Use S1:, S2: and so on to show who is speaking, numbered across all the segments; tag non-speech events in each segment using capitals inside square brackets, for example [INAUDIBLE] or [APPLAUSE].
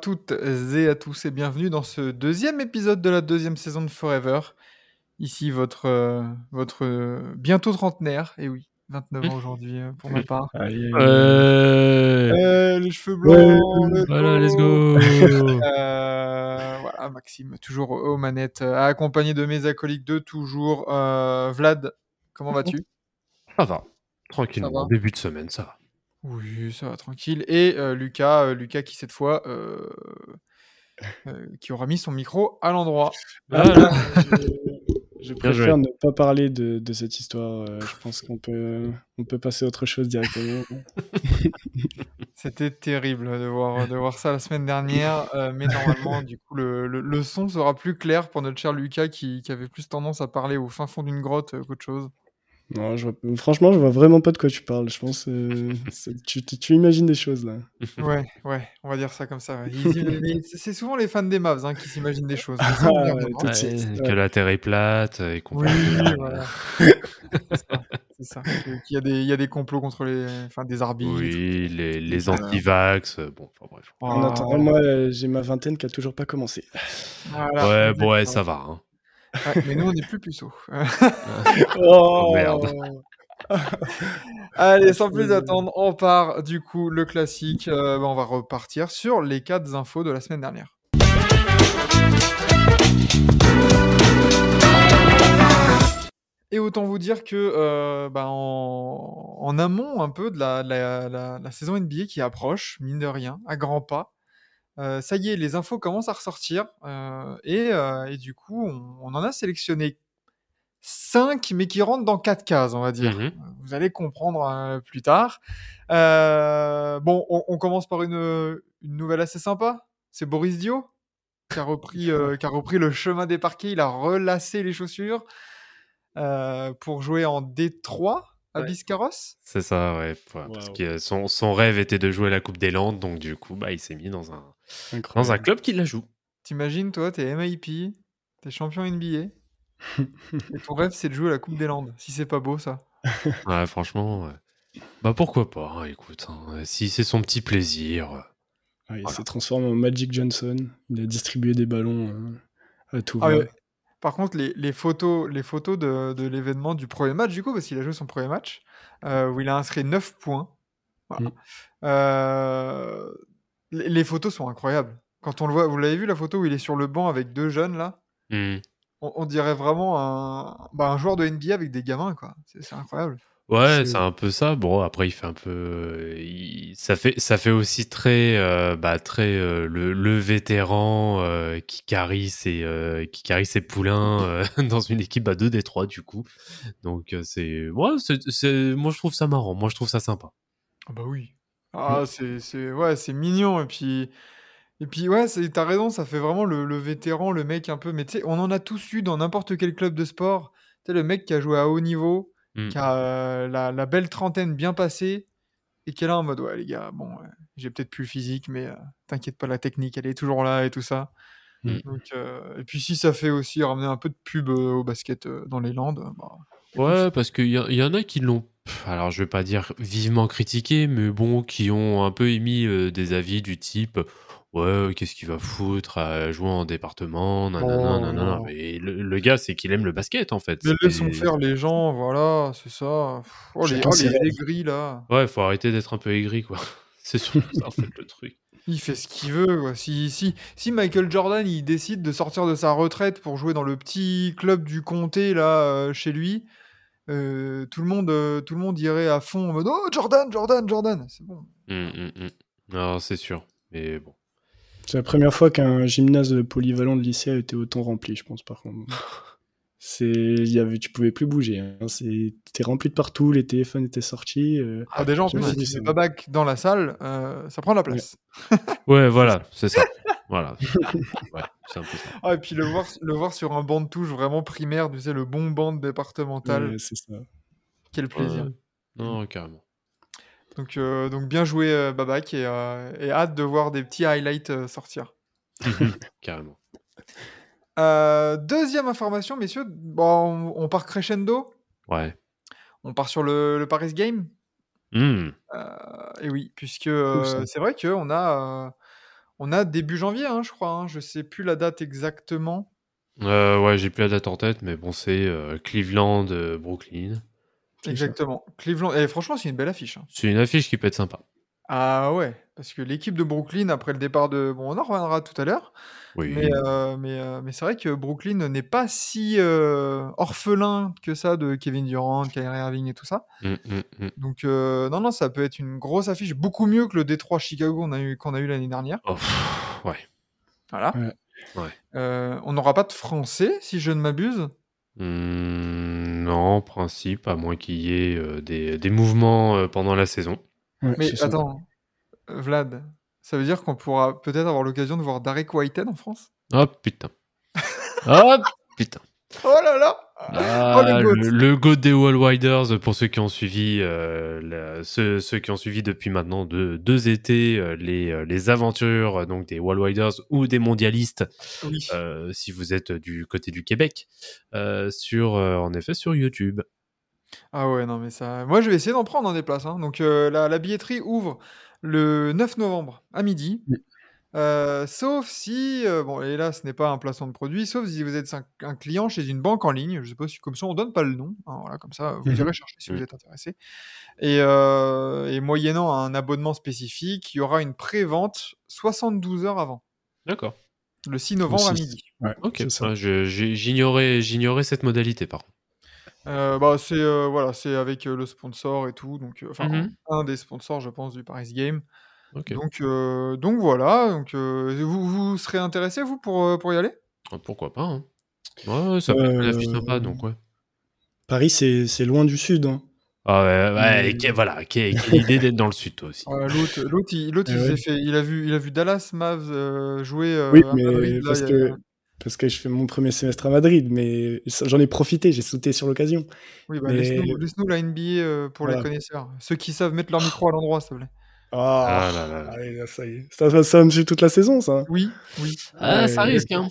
S1: Toutes et à tous et bienvenue dans ce deuxième épisode de la deuxième saison de Forever. Ici votre, euh, votre euh, bientôt trentenaire, et oui, 29 ans [LAUGHS] aujourd'hui euh, pour ma part.
S2: Allez,
S3: Euh,
S1: Euh, les cheveux blancs,
S2: Ouais,
S1: let's
S3: voilà, let's
S1: go. Euh, voilà, Maxime, toujours aux manettes, accompagné de mes acolytes de toujours. Euh, Vlad, comment vas-tu?
S3: Ça va. Tranquillement.
S1: Ça va?
S3: Début de semaine, ça va.
S1: Oui, ça va tranquille. Et euh, Lucas, euh, Lucas qui cette fois, euh, euh, qui aura mis son micro à l'endroit. [LAUGHS]
S3: Voilà.
S2: Je préfère ne pas parler de, de cette histoire. euh, je pense qu'on peut, on peut passer à autre chose directement. [LAUGHS]
S1: C'était terrible de voir, de voir ça la semaine dernière, euh, mais normalement, du coup, le, le- le son sera plus clair pour notre cher Lucas qui, qui avait plus tendance à parler au fin fond d'une grotte euh, qu'autre chose.
S2: Non, je vois- franchement, je vois vraiment pas de quoi tu parles. Je pense euh, [LAUGHS] tu, tu, tu imagines des choses là.
S1: Ouais, ouais, on va dire ça comme ça. ouais. C'est souvent les fans des Mavs hein, qui s'imaginent des choses.
S2: Ah,
S1: reviendra.
S2: tout de
S3: Ouais,
S2: suite,
S3: que
S2: ouais.
S3: la Terre est plate euh, et
S1: Oui,
S3: compagnie.
S1: voilà. C'est ça, y a des, il y a des complots contre les, enfin, des arbitres.
S3: Oui, les, anti-vax. euh, Bon, enfin bref.
S2: En attendant, moi, euh, j'ai ma vingtaine qui a toujours pas commencé.
S1: Voilà,
S3: ouais, bon, ouais, ça va. hein.
S1: Ouais, mais nous, on n'est plus puceaux. [LAUGHS]
S2: Oh,
S3: merde. [LAUGHS]
S1: Allez, sans plus attendre, on part du coup le classique. Euh, bah, on va repartir sur les quatre infos de la semaine dernière. Et autant vous dire que euh, bah, en, en amont un peu de la, de la- la- la saison NBA qui approche, mine de rien, à grands pas, euh, ça y est, les infos commencent à ressortir. euh, et, euh, et du coup, on, on en a sélectionné 5, mais qui rentrent dans 4 cases, on va dire.
S3: Mhm.
S1: Vous allez comprendre euh, plus tard. Euh, bon, on, on commence par une, une nouvelle assez sympa. C'est Boris Dio qui a, repris, euh, qui a repris le chemin des parquets. Il a relacé les chaussures euh, pour jouer en D3 à
S2: Ouais.
S1: Biscarros.
S3: C'est ça, ouais. ouais, Parce
S2: Waouh.
S3: que son, son rêve était de jouer la Coupe des Landes, donc du coup, bah, il s'est mis dans un, dans un club qui la joue.
S1: T'imagines, toi, t'es MIP, t'es champion NBA. [LAUGHS] et ton rêve, c'est de jouer à la Coupe des Landes. Si c'est pas beau, ça. [LAUGHS]
S3: Ouais, franchement, ouais. bah pourquoi pas, hein, écoute. hein, si c'est son petit plaisir.
S2: Ouais, il
S3: Voilà.
S2: s'est transformé en Magic Johnson. Il a distribué des ballons euh, à tout
S1: Ah
S2: va.
S1: ouais. Par contre, les, les photos, les photos de, de l'événement du premier match, du coup, parce qu'il a joué son premier match, euh, où il a inscrit 9 points. Voilà.
S2: Mm.
S1: Euh, les, photos sont incroyables. Quand on le voit, vous l'avez vu la photo où il est sur le banc avec deux jeunes là?
S3: Hmm.
S1: on, on dirait vraiment un, bah, un joueur de NBA avec des gamins, quoi. C'est incroyable.
S3: Ouais,
S2: C'est-
S3: un peu ça. Bon, après, il fait un peu. euh, il- Ça, fait, ça fait aussi très, euh, bah, très euh, le, le vétéran euh, qui, carry ses, qui ses poulains [LAUGHS] dans une équipe à 2 des 3 du coup. Donc, c'est. Ouais, c'est- moi, je trouve ça marrant. Moi, je trouve ça sympa.
S1: Ah bah oui. Ah, c'est c'est- ouais, c'est mignon. Et puis, et puis ouais, c'est- t'as raison, ça fait vraiment le, le vétéran, le mec un peu. Mais tu sais, on en a tous eu dans n'importe quel club de sport. Tu sais, le mec qui a joué à haut niveau,
S3: Mm.
S1: qui a euh, la, la belle trentaine bien passée, et qui est là en mode, ouais, les gars, bon, ouais, j'ai peut-être plus le physique, mais euh, t'inquiète pas, la technique, elle est toujours là et tout ça.
S3: Mm.
S1: Donc, euh, et puis si ça fait aussi ramener un peu de pub euh, au basket euh, dans les Landes, bah,
S3: Ouais, parce qu'il y, y en a qui l'ont, alors je vais pas dire vivement critiqué, mais bon, qui ont un peu émis euh, des avis du type Ouais, qu'est-ce qu'il va foutre à jouer en département nanana,
S1: Oh.
S3: nanana. Mais le, le gars, c'est qu'il aime le basket en fait.
S1: mais laissons faire les gens, voilà, c'est ça. Oh, les, oh, les aigris là.
S3: Ouais, faut arrêter d'être un peu aigri quoi. [LAUGHS] C'est surtout ça en fait le truc.
S1: Il fait ce qu'il veut. quoi. Si, si, si Michael Jordan il décide de sortir de sa retraite pour jouer dans le petit club du comté là euh, chez lui, euh, tout, le monde, euh, tout le monde irait à fond en mode Oh Jordan, Jordan, Jordan. C'est bon.
S3: Hum, hum. Non, c'est sûr. Mais bon.
S2: C'est la première fois qu'un gymnase polyvalent de lycée a été autant rempli, je pense, par contre. [LAUGHS] Y avait, tu pouvais plus bouger. Hein. C'est, t'es rempli de partout, les téléphones étaient sortis. euh,
S1: Ah, déjà, en plus,
S2: pas
S1: si tu
S2: ça.
S1: mets Babac dans la salle, euh, ça prend la place.
S3: Ouais, voilà, c'est ça. Voilà. [LAUGHS] Ouais, c'est un peu ça.
S1: Ah, et puis le voir, le voir sur un banc de touche vraiment primaire, tu sais, le bon banc départemental,
S2: c'est ça.
S1: quel plaisir.
S3: Ouais. Non, carrément.
S1: Donc, euh, donc bien joué euh, Babac et, euh, et hâte de voir des petits highlights euh, sortir. [LAUGHS] [LAUGHS]
S3: carrément.
S1: Euh, deuxième information, messieurs, bon, on, on part crescendo,
S3: Ouais.
S1: on part sur le, le Paris Game.
S3: Hmm.
S1: Euh, et oui, puisque euh, c'est vrai qu'on a, euh, on a début janvier, hein, je crois. hein, je sais plus la date exactement.
S3: Euh, ouais, j'ai plus la date en tête, mais bon, c'est euh, Cleveland, euh, Brooklyn.
S1: Exactement. Cleveland. Et franchement, c'est une belle affiche. hein.
S3: C'est une affiche qui peut être sympa.
S1: Ah ouais, parce que l'équipe de Brooklyn, après le départ de... Bon, on en reviendra tout à l'heure,
S3: Oui.
S1: mais, euh, mais, euh, mais c'est vrai que Brooklyn n'est pas si euh, orphelin que ça de Kevin Durant, Kyrie Irving et tout ça.
S3: Hmm, hmm, hmm.
S1: Donc euh, non, non, ça peut être une grosse affiche, beaucoup mieux que le Détroit Chicago qu'on a eu, qu'on a eu l'année dernière.
S3: Oh, pff, ouais.
S1: Voilà.
S2: Ouais.
S1: Euh, on n'aura pas de français, si je ne m'abuse.
S3: Non, en principe, à moins qu'il y ait euh, des, des mouvements euh, pendant la saison.
S2: Ouais,
S1: Mais attends, Vlad, ça veut dire qu'on pourra peut-être avoir l'occasion de voir Darek Whitehead en France?
S3: Oh putain. Oh putain.
S1: Oh là là
S3: Ah,
S1: le goat.
S3: le, le goat des Wall Widers, pour ceux qui ont suivi, euh, la- ceux, ceux qui ont suivi depuis maintenant deux, deux étés euh, les, euh, les aventures donc des Wall Widers ou des mondialistes,
S1: Oui.
S3: euh, si vous êtes du côté du Québec, sur en effet sur YouTube.
S1: Ah ouais, non, mais ça. Moi, je vais essayer d'en prendre hein, des places. hein. Donc, la, la billetterie ouvre le 9 novembre à midi.
S2: Oui.
S1: Euh, sauf si, euh, bon, et là, ce n'est pas un placement de produit, sauf si vous êtes un, un client chez une banque en ligne. Je sais pas si, comme ça, on donne pas le nom. hein, voilà, comme ça, vous
S2: Mhm.
S1: irez chercher si vous êtes intéressé. Et, euh, et moyennant un abonnement spécifique, il y aura une pré-vente 72 heures avant,
S3: D'accord.
S1: le 6 novembre à midi.
S2: Ouais,
S3: Ok. Ah, J'ignorais, j'ignorais cette modalité par contre.
S1: Euh, bah, c'est euh, voilà, c'est avec euh, le sponsor et tout, donc euh,
S3: Mhm.
S1: un des sponsors, je pense, du Paris Game. Donc, euh, donc voilà. Donc, euh, vous, vous serez intéressé vous pour, pour y aller?
S3: Ah, Pourquoi pas hein. Ouais, ça peut être une affiche
S2: Euh,
S3: sympa, donc ouais.
S2: Paris, c'est c'est loin du sud. hein.
S3: Ah ouais, ouais, voilà, quelle, quelle idée d'être dans le sud toi aussi.
S1: L'autre, l'autre, il, [LAUGHS]
S2: Eh
S1: il
S2: ouais.
S1: a vu, il a vu Dallas Mavs euh, jouer euh,
S2: Oui, mais
S1: là,
S2: que, parce que je fais mon premier semestre à Madrid, mais j'en ai profité, j'ai sauté sur l'occasion.
S1: Oui, bah,
S2: mais-
S1: laisse-nous, laisse-nous la NBA euh, pour les connaisseurs, ceux qui savent mettre leur micro à l'endroit, s'il te plaît.
S2: Ah,
S3: Ah là là là.
S2: allez, là, ça y est. Ça, ça, ça va me suit toute la saison, ça.
S1: Oui, oui.
S3: Ah,
S2: Ouais,
S3: ça risque, hein.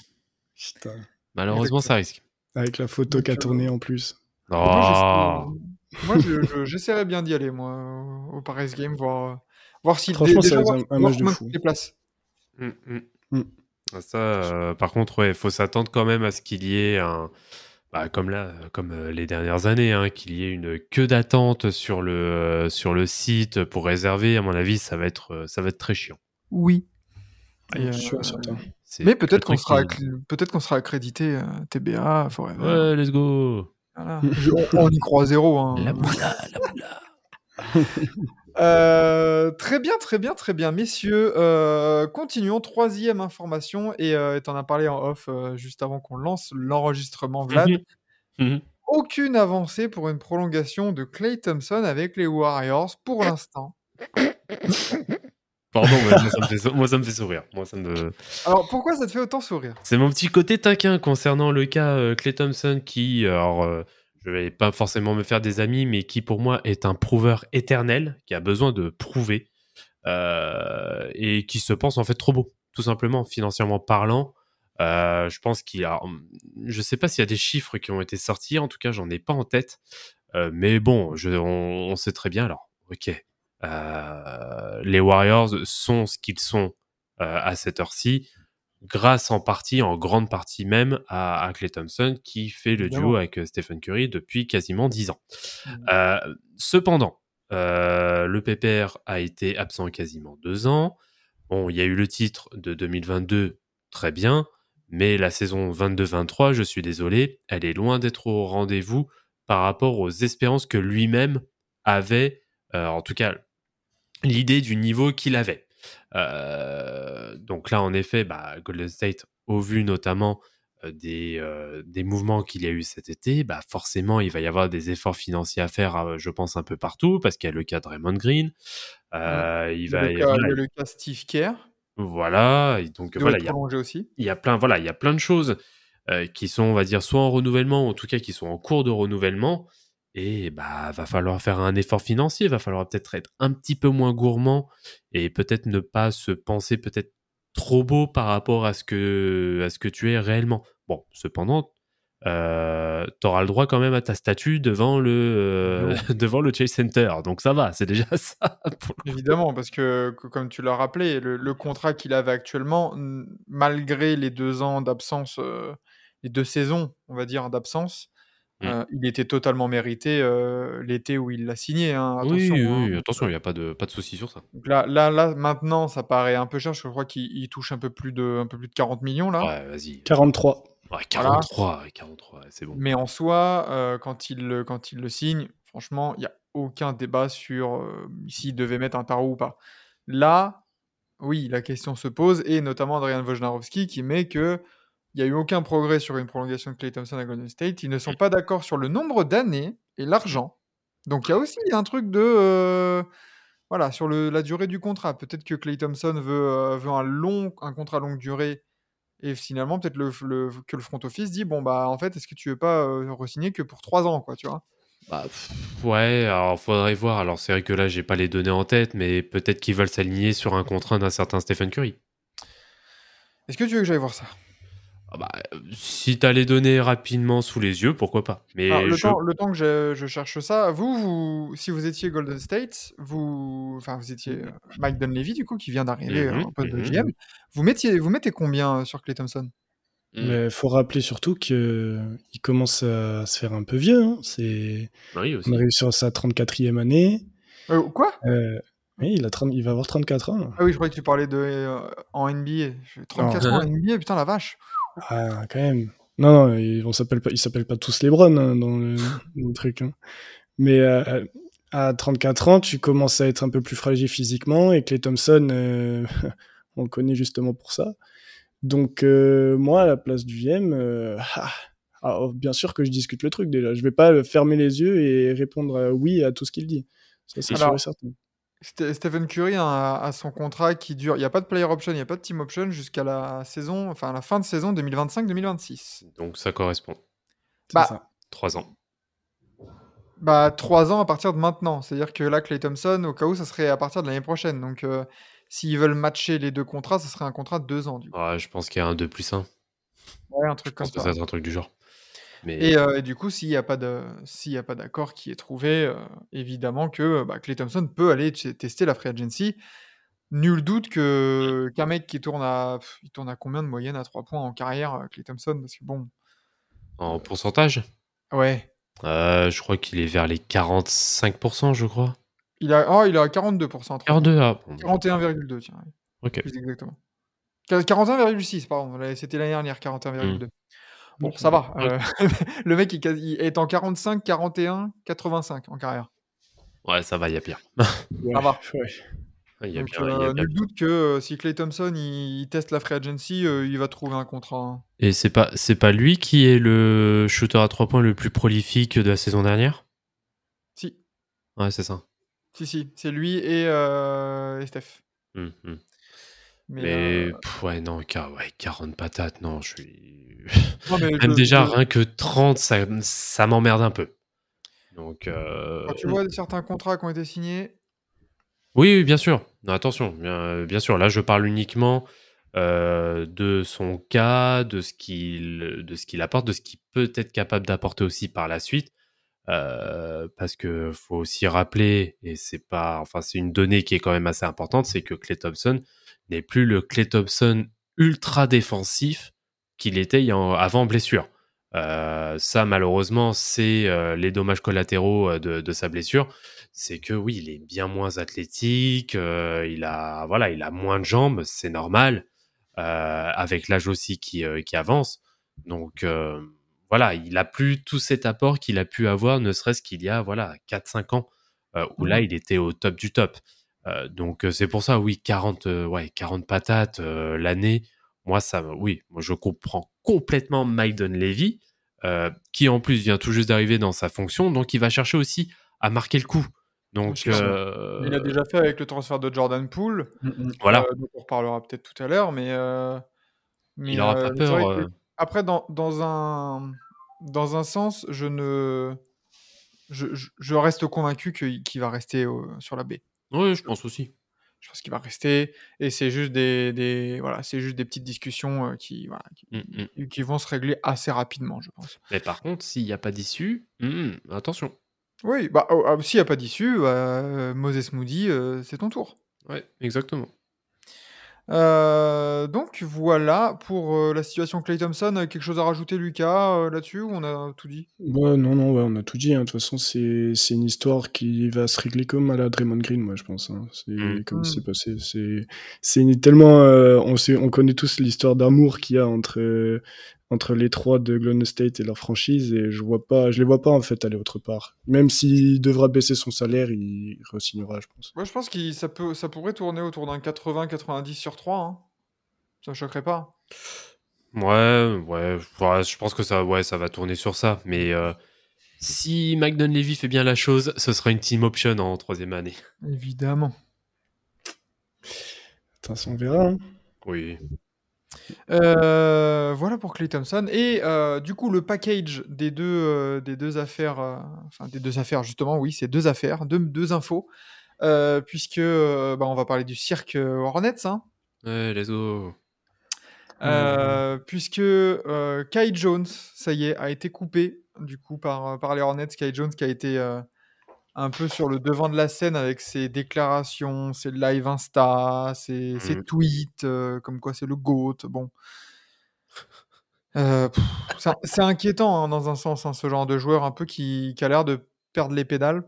S2: Putain.
S3: Malheureusement, ça risque.
S2: Avec la photo
S1: Donc,
S2: qui a
S1: euh,
S2: tourné en plus.
S3: Oh.
S1: Moi, Moi, je- je- j'essaierais bien d'y aller, moi, au- Paris Game, voir, euh, voir si
S2: Franchement,
S1: déjà
S2: ça va
S1: voir,
S2: être un- un
S1: voir
S2: match de fou.
S1: les places.
S3: Mm, mm.
S2: Mm.
S3: Ah, Ça, euh, par contre, ouais, faut s'attendre quand même à ce qu'il y ait un, bah, comme là, comme euh, les dernières années, hein, qu'il y ait une queue d'attente sur le euh, sur le site pour réserver. À mon avis, ça va être euh, ça va être très chiant.
S1: Oui.
S2: Je suis certain.
S1: Mais peut-être qu'on sera,
S3: qui-
S1: peut-être qu'on sera accrédité TBA, Forever.
S3: Ouais, let's go.
S1: Voilà. On, on y croit à zéro. hein.
S3: La moula, la moula. [LAUGHS]
S1: Euh, très bien, très bien, très bien. Messieurs, euh, continuons. Troisième information, et tu en as parlé en off euh, juste avant qu'on lance l'enregistrement, Vlad.
S3: Mhm. Mhm.
S1: Aucune avancée pour une prolongation de Clay Thompson avec les Warriors pour l'instant.
S3: Pardon, mais moi, ça me fait, sou- moi, ça me fait sourire. Moi, ça me...
S1: Alors pourquoi ça te fait autant sourire?
S3: C'est mon petit côté taquin concernant le cas euh, Clay Thompson qui, alors, euh, je vais pas forcément me faire des amis, mais qui pour moi est un prouveur éternel, qui a besoin de prouver euh, et qui se pense en fait trop beau, tout simplement, financièrement parlant. Euh, je pense qu'il a, je sais pas s'il y a des chiffres qui ont été sortis, en tout cas, j'en ai pas en tête. Euh, mais bon, on, on sait très bien. Alors, ok, les Warriors sont ce qu'ils sont à cette heure-ci, grâce en partie, en grande partie même, à, à Clay Thompson, qui fait le duo avec euh, Stephen Curry depuis quasiment 10 ans.
S1: Mhm.
S3: Euh, cependant, euh, le PPR a été absent quasiment deux ans. Bon, il y a eu le titre de 2022, très bien, mais la saison 22-23, je suis désolé, elle est loin d'être au rendez-vous par rapport aux espérances que lui-même avait, euh, en tout cas l'idée du niveau qu'il avait. Euh, donc là, en effet, bah, Golden State, au vu notamment des, euh, des mouvements qu'il y a eu cet été, bah forcément, il va y avoir des efforts financiers à faire, je pense, un peu partout, parce qu'il y a le cas de Raymond Green. Euh, il
S1: Il y a
S3: va
S1: le cas, il le cas Steve Kerr,
S3: Voilà, et donc
S1: qui
S3: voilà, il y a
S1: prolongé aussi.
S3: il y a plein, voilà, il y a plein de choses euh, qui sont, on va dire, soit en renouvellement, ou en tout cas qui sont en cours de renouvellement. Et bah, va falloir faire un effort financier, va falloir peut-être être un petit peu moins gourmand et peut-être ne pas se penser peut-être trop beau par rapport à ce que, à ce que tu es réellement. Bon, cependant, euh, tu auras le droit quand même à ta statue devant le, euh, [LAUGHS] devant le Chase Center. Donc ça va, c'est déjà [LAUGHS] ça.
S1: Évidemment, parce que, comme tu l'as rappelé, le, le contrat qu'il avait actuellement, malgré les deux ans d'absence, euh, les deux saisons, on va dire, d'absence,
S3: Mm.
S1: euh, il était totalement mérité euh, l'été où il l'a signé. hein,
S3: Oui,
S1: attention,
S3: oui,
S1: hein.
S3: oui,
S1: Donc,
S3: attention, il
S1: euh,
S3: n'y a pas de, pas de souci sur ça.
S1: là, là, là, maintenant, ça paraît un peu cher. parce que Je crois qu'il il touche un peu plus de, un peu plus de 40 millions là.
S3: Ouais, vas-y.
S2: 43.
S3: Ouais, 43, ouais, 43, ouais, c'est bon.
S1: Mais en soi, euh, quand, il, le- quand il le signe, franchement, il n'y a aucun débat sur euh, s'il devait mettre un tarot ou pas. Là, oui, la question se pose, et notamment Adrian Wojnarowski qui met que il n'y a eu aucun progrès sur une prolongation de Clay Thompson à Golden State. Ils ne sont pas d'accord sur le nombre d'années et l'argent. Donc il y a aussi un truc de... euh, voilà, sur le, la durée du contrat. Peut-être que Clay Thompson veut, euh, veut un, long, un contrat longue durée et finalement, peut-être le, le- que le front office dit bon bah en fait, est-ce que tu veux pas euh, re-signer que pour 3 ans quoi, tu vois?
S3: Bah, ouais, alors faudrait voir. Alors c'est vrai que là, j'ai pas les données en tête, mais peut-être qu'ils veulent s'aligner sur un contrat d'un certain Stephen Curry.
S1: Est-ce que tu veux que j'aille voir ça?
S3: Ah bah, euh, si t'as les données rapidement sous les yeux, pourquoi pas. Mais
S1: Alors, le,
S3: je...
S1: temps, le temps que je, je cherche ça, vous, vous, si vous étiez Golden State, vous, enfin vous étiez euh, Mike Dunleavy du coup qui vient d'arriver
S3: Mhm,
S1: en poste de
S3: mhm.
S1: GM, vous mettiez, vous mettez combien euh, sur Clay Thompson?
S3: Mm.
S2: Mais faut rappeler surtout qu'il commence à se faire un peu vieux. hein. C'est...
S3: Oui, aussi.
S2: On arrive sur sa 34e année.
S1: Euh, Quoi?
S2: Euh, oui, il, a 30 il va avoir 34 ans. là.
S1: Ah oui, je croyais que tu parlais de euh, en NBA. Je- 34 ans en NBA, putain la vache.
S2: Ah, quand même. Non, non, ils ne s'appellent pas, ils s'appellent pas tous les Browns hein, dans, le, dans le truc. hein. Mais euh, à 34 ans, tu commences à être un peu plus fragile physiquement et Clay Thompson, euh, [LAUGHS] on le connaît justement pour ça. Donc, euh, moi, à la place du GM, euh, ah, bien sûr que je discute le truc déjà. Je vais pas fermer les yeux et répondre euh, oui à tout ce qu'il dit. Ça, c'est sûr et certain.
S1: Ste- Stephen Curry a, a son contrat qui dure. Il n'y a pas de player option, il n'y a pas de team option jusqu'à la saison, enfin à la fin de saison 2025-2026.
S3: Donc ça correspond.
S2: C'est
S1: Bah,
S2: ça.
S3: Trois ans.
S1: Bah, trois ans à partir de maintenant. C'est-à-dire que là, Clay Thompson, au cas où, ça serait à partir de l'année prochaine. Donc, euh, s'ils veulent matcher les deux contrats, ça serait un contrat de deux ans, du coup.
S3: Ouais, je pense qu'il y a un 2 plus 1.
S1: Ouais, un
S3: Je
S1: truc comme
S3: pense que
S1: ça.
S3: ça va être un truc du genre. Mais
S1: Et, euh, et du coup, s'il n'y a pas d'accord qui est trouvé, euh, évidemment que bah, Clay Thompson peut aller tester la free agency. Nul doute que qu'un mec qui tourne à, il tourne à combien de moyenne à 3 points en carrière, euh, Clay Thompson, parce que bon,
S3: en pourcentage,
S1: ouais,
S3: euh, je crois qu'il est vers les 45%, je crois.
S1: il a, oh, il a 42% à 3 points.
S3: 42, ah, bon,
S1: 41,2, tiens,
S3: ok.
S1: plus exactement. Qu- 41,6, pardon, c'était l'année dernière, 41,2. Bon, ça va. euh, [LAUGHS] le mec il, quasi- il est en 45, 41, 85 en carrière.
S3: Ouais, ça va, il y a pire. [LAUGHS]
S2: Ouais,
S1: ça va.
S2: ouais.
S3: Il y a
S1: Donc,
S3: bien, il y a
S1: euh,
S3: bien
S1: nul doute que euh, si Clay Thompson il, il teste la free agency, euh, il va trouver un contrat. hein.
S3: Et c'est pas, c'est pas lui qui est le shooter à 3 points le plus prolifique de la saison dernière?
S1: Si,
S3: Ouais, c'est ça.
S1: si, si, c'est lui et, euh, et Steph.
S3: Hum, hum.
S1: Mais,
S3: Mais,
S1: euh,
S3: pff, ouais, non, car- ouais, 40 patates, non, je suis.
S1: non, [LAUGHS]
S3: Même
S1: je-
S3: déjà,
S1: je-
S3: rien que 30, ça, ça m'emmerde un peu. Donc, euh,
S1: quand tu vois certains contrats qui ont été signés,
S3: Oui, oui, bien sûr. Non, attention, bien, bien sûr. Là, je parle uniquement euh, de son cas, de ce qu'il qu'il apporte, de ce qu'il peut être capable d'apporter aussi par la suite. Euh, parce que faut aussi rappeler, et c'est pas, enfin, c'est une donnée qui est quand même assez importante, c'est que Clay Thompson n'est plus le Clay Thompson ultra défensif qu'il était avant blessure. Euh, ça, malheureusement, c'est euh, les dommages collatéraux euh, de, de sa blessure. C'est que oui, il est bien moins athlétique, il a voilà, il a moins de jambes, c'est normal, avec l'âge aussi qui, qui avance. Donc voilà, il a plus tout cet apport qu'il a pu avoir, ne serait-ce qu'il y a voilà 4-5 ans, où là il était au top du top. Euh, donc euh, c'est pour ça, oui, 40, euh, ouais, 40 patates euh, l'année. moi, ça, me- oui, moi, je comprends complètement Mike Dunleavy, euh, qui en plus vient tout juste d'arriver dans sa fonction, donc il va chercher aussi à marquer le coup. Donc, euh,
S1: Il l'a déjà fait avec le transfert de Jordan Poole.
S3: voilà.
S1: Euh, donc on reparlera peut-être tout à l'heure, mais, euh, mais,
S3: Il aura
S1: euh,
S3: pas peur.
S1: que- Après, dans, dans, un, dans un sens, je ne. Je, je- je reste convaincu qu'il qu'il va rester sur la baie.
S3: Oui, je pense aussi.
S1: Je pense qu'il va rester. Et c'est juste des, des, voilà, c'est juste des petites discussions euh, qui, voilà, qui,
S3: Mm, mm.
S1: qui vont se régler assez rapidement, je pense.
S3: Mais par contre, s'il n'y a pas d'issue, hmm, attention.
S1: Oui, bah, oh, ah, s'il n'y a pas d'issue, bah, euh, Moses Moody, euh, c'est ton tour.
S3: Ouais, exactement.
S1: Euh, donc voilà pour euh, la situation Clay Thompson. Euh, Quelque chose à rajouter, Lucas, euh, là-dessus ou on a tout dit?
S2: Ouais, non, non, ouais, on a tout dit. hein. De toute façon, c'est c'est une histoire qui va se régler comme à la Draymond Green, moi, je pense. hein. C'est
S3: Mm.
S2: comme
S1: Mm.
S2: c'est passé. C'est tellement. euh, on, sait, on connaît tous l'histoire d'amour qu'il y a entre, euh, entre les trois de Golden State et leur franchise, et je vois pas, je les vois pas en fait aller autre part. Même s'il devra baisser son salaire, il re-signera, je pense.
S1: Moi, je pense que ça, peut, ça pourrait tourner autour d'un 80-90 sur 3. Hein. Ça me choquerait pas.
S3: Ouais, ouais, ouais, je pense que ça, ouais, ça va tourner sur ça. Mais euh, si Mike Dunleavy fait bien la chose, ce sera une team option en troisième année.
S1: Évidemment.
S2: Attends, on verra. hein.
S3: Oui.
S1: Euh, voilà pour Clay Thompson. Et euh, du coup, le package des deux, euh, des deux affaires, enfin des deux affaires justement, oui, c'est deux affaires, deux, deux infos, puisque bah, on va parler du cirque Hornets, hein,
S3: Ouais, go.
S1: Euh, puisque Kai Jones, ça y est, a été coupé du coup par, par les Hornets. Kai Jones qui a été un peu sur le devant de la scène avec ses déclarations, ses live Insta, ses, ses
S3: Mhm.
S1: tweets, euh, comme quoi c'est le GOAT. Bon. Euh, c'est inquiétant hein, dans un sens, hein, ce genre de joueur un peu qui, qui a l'air de perdre les pédales.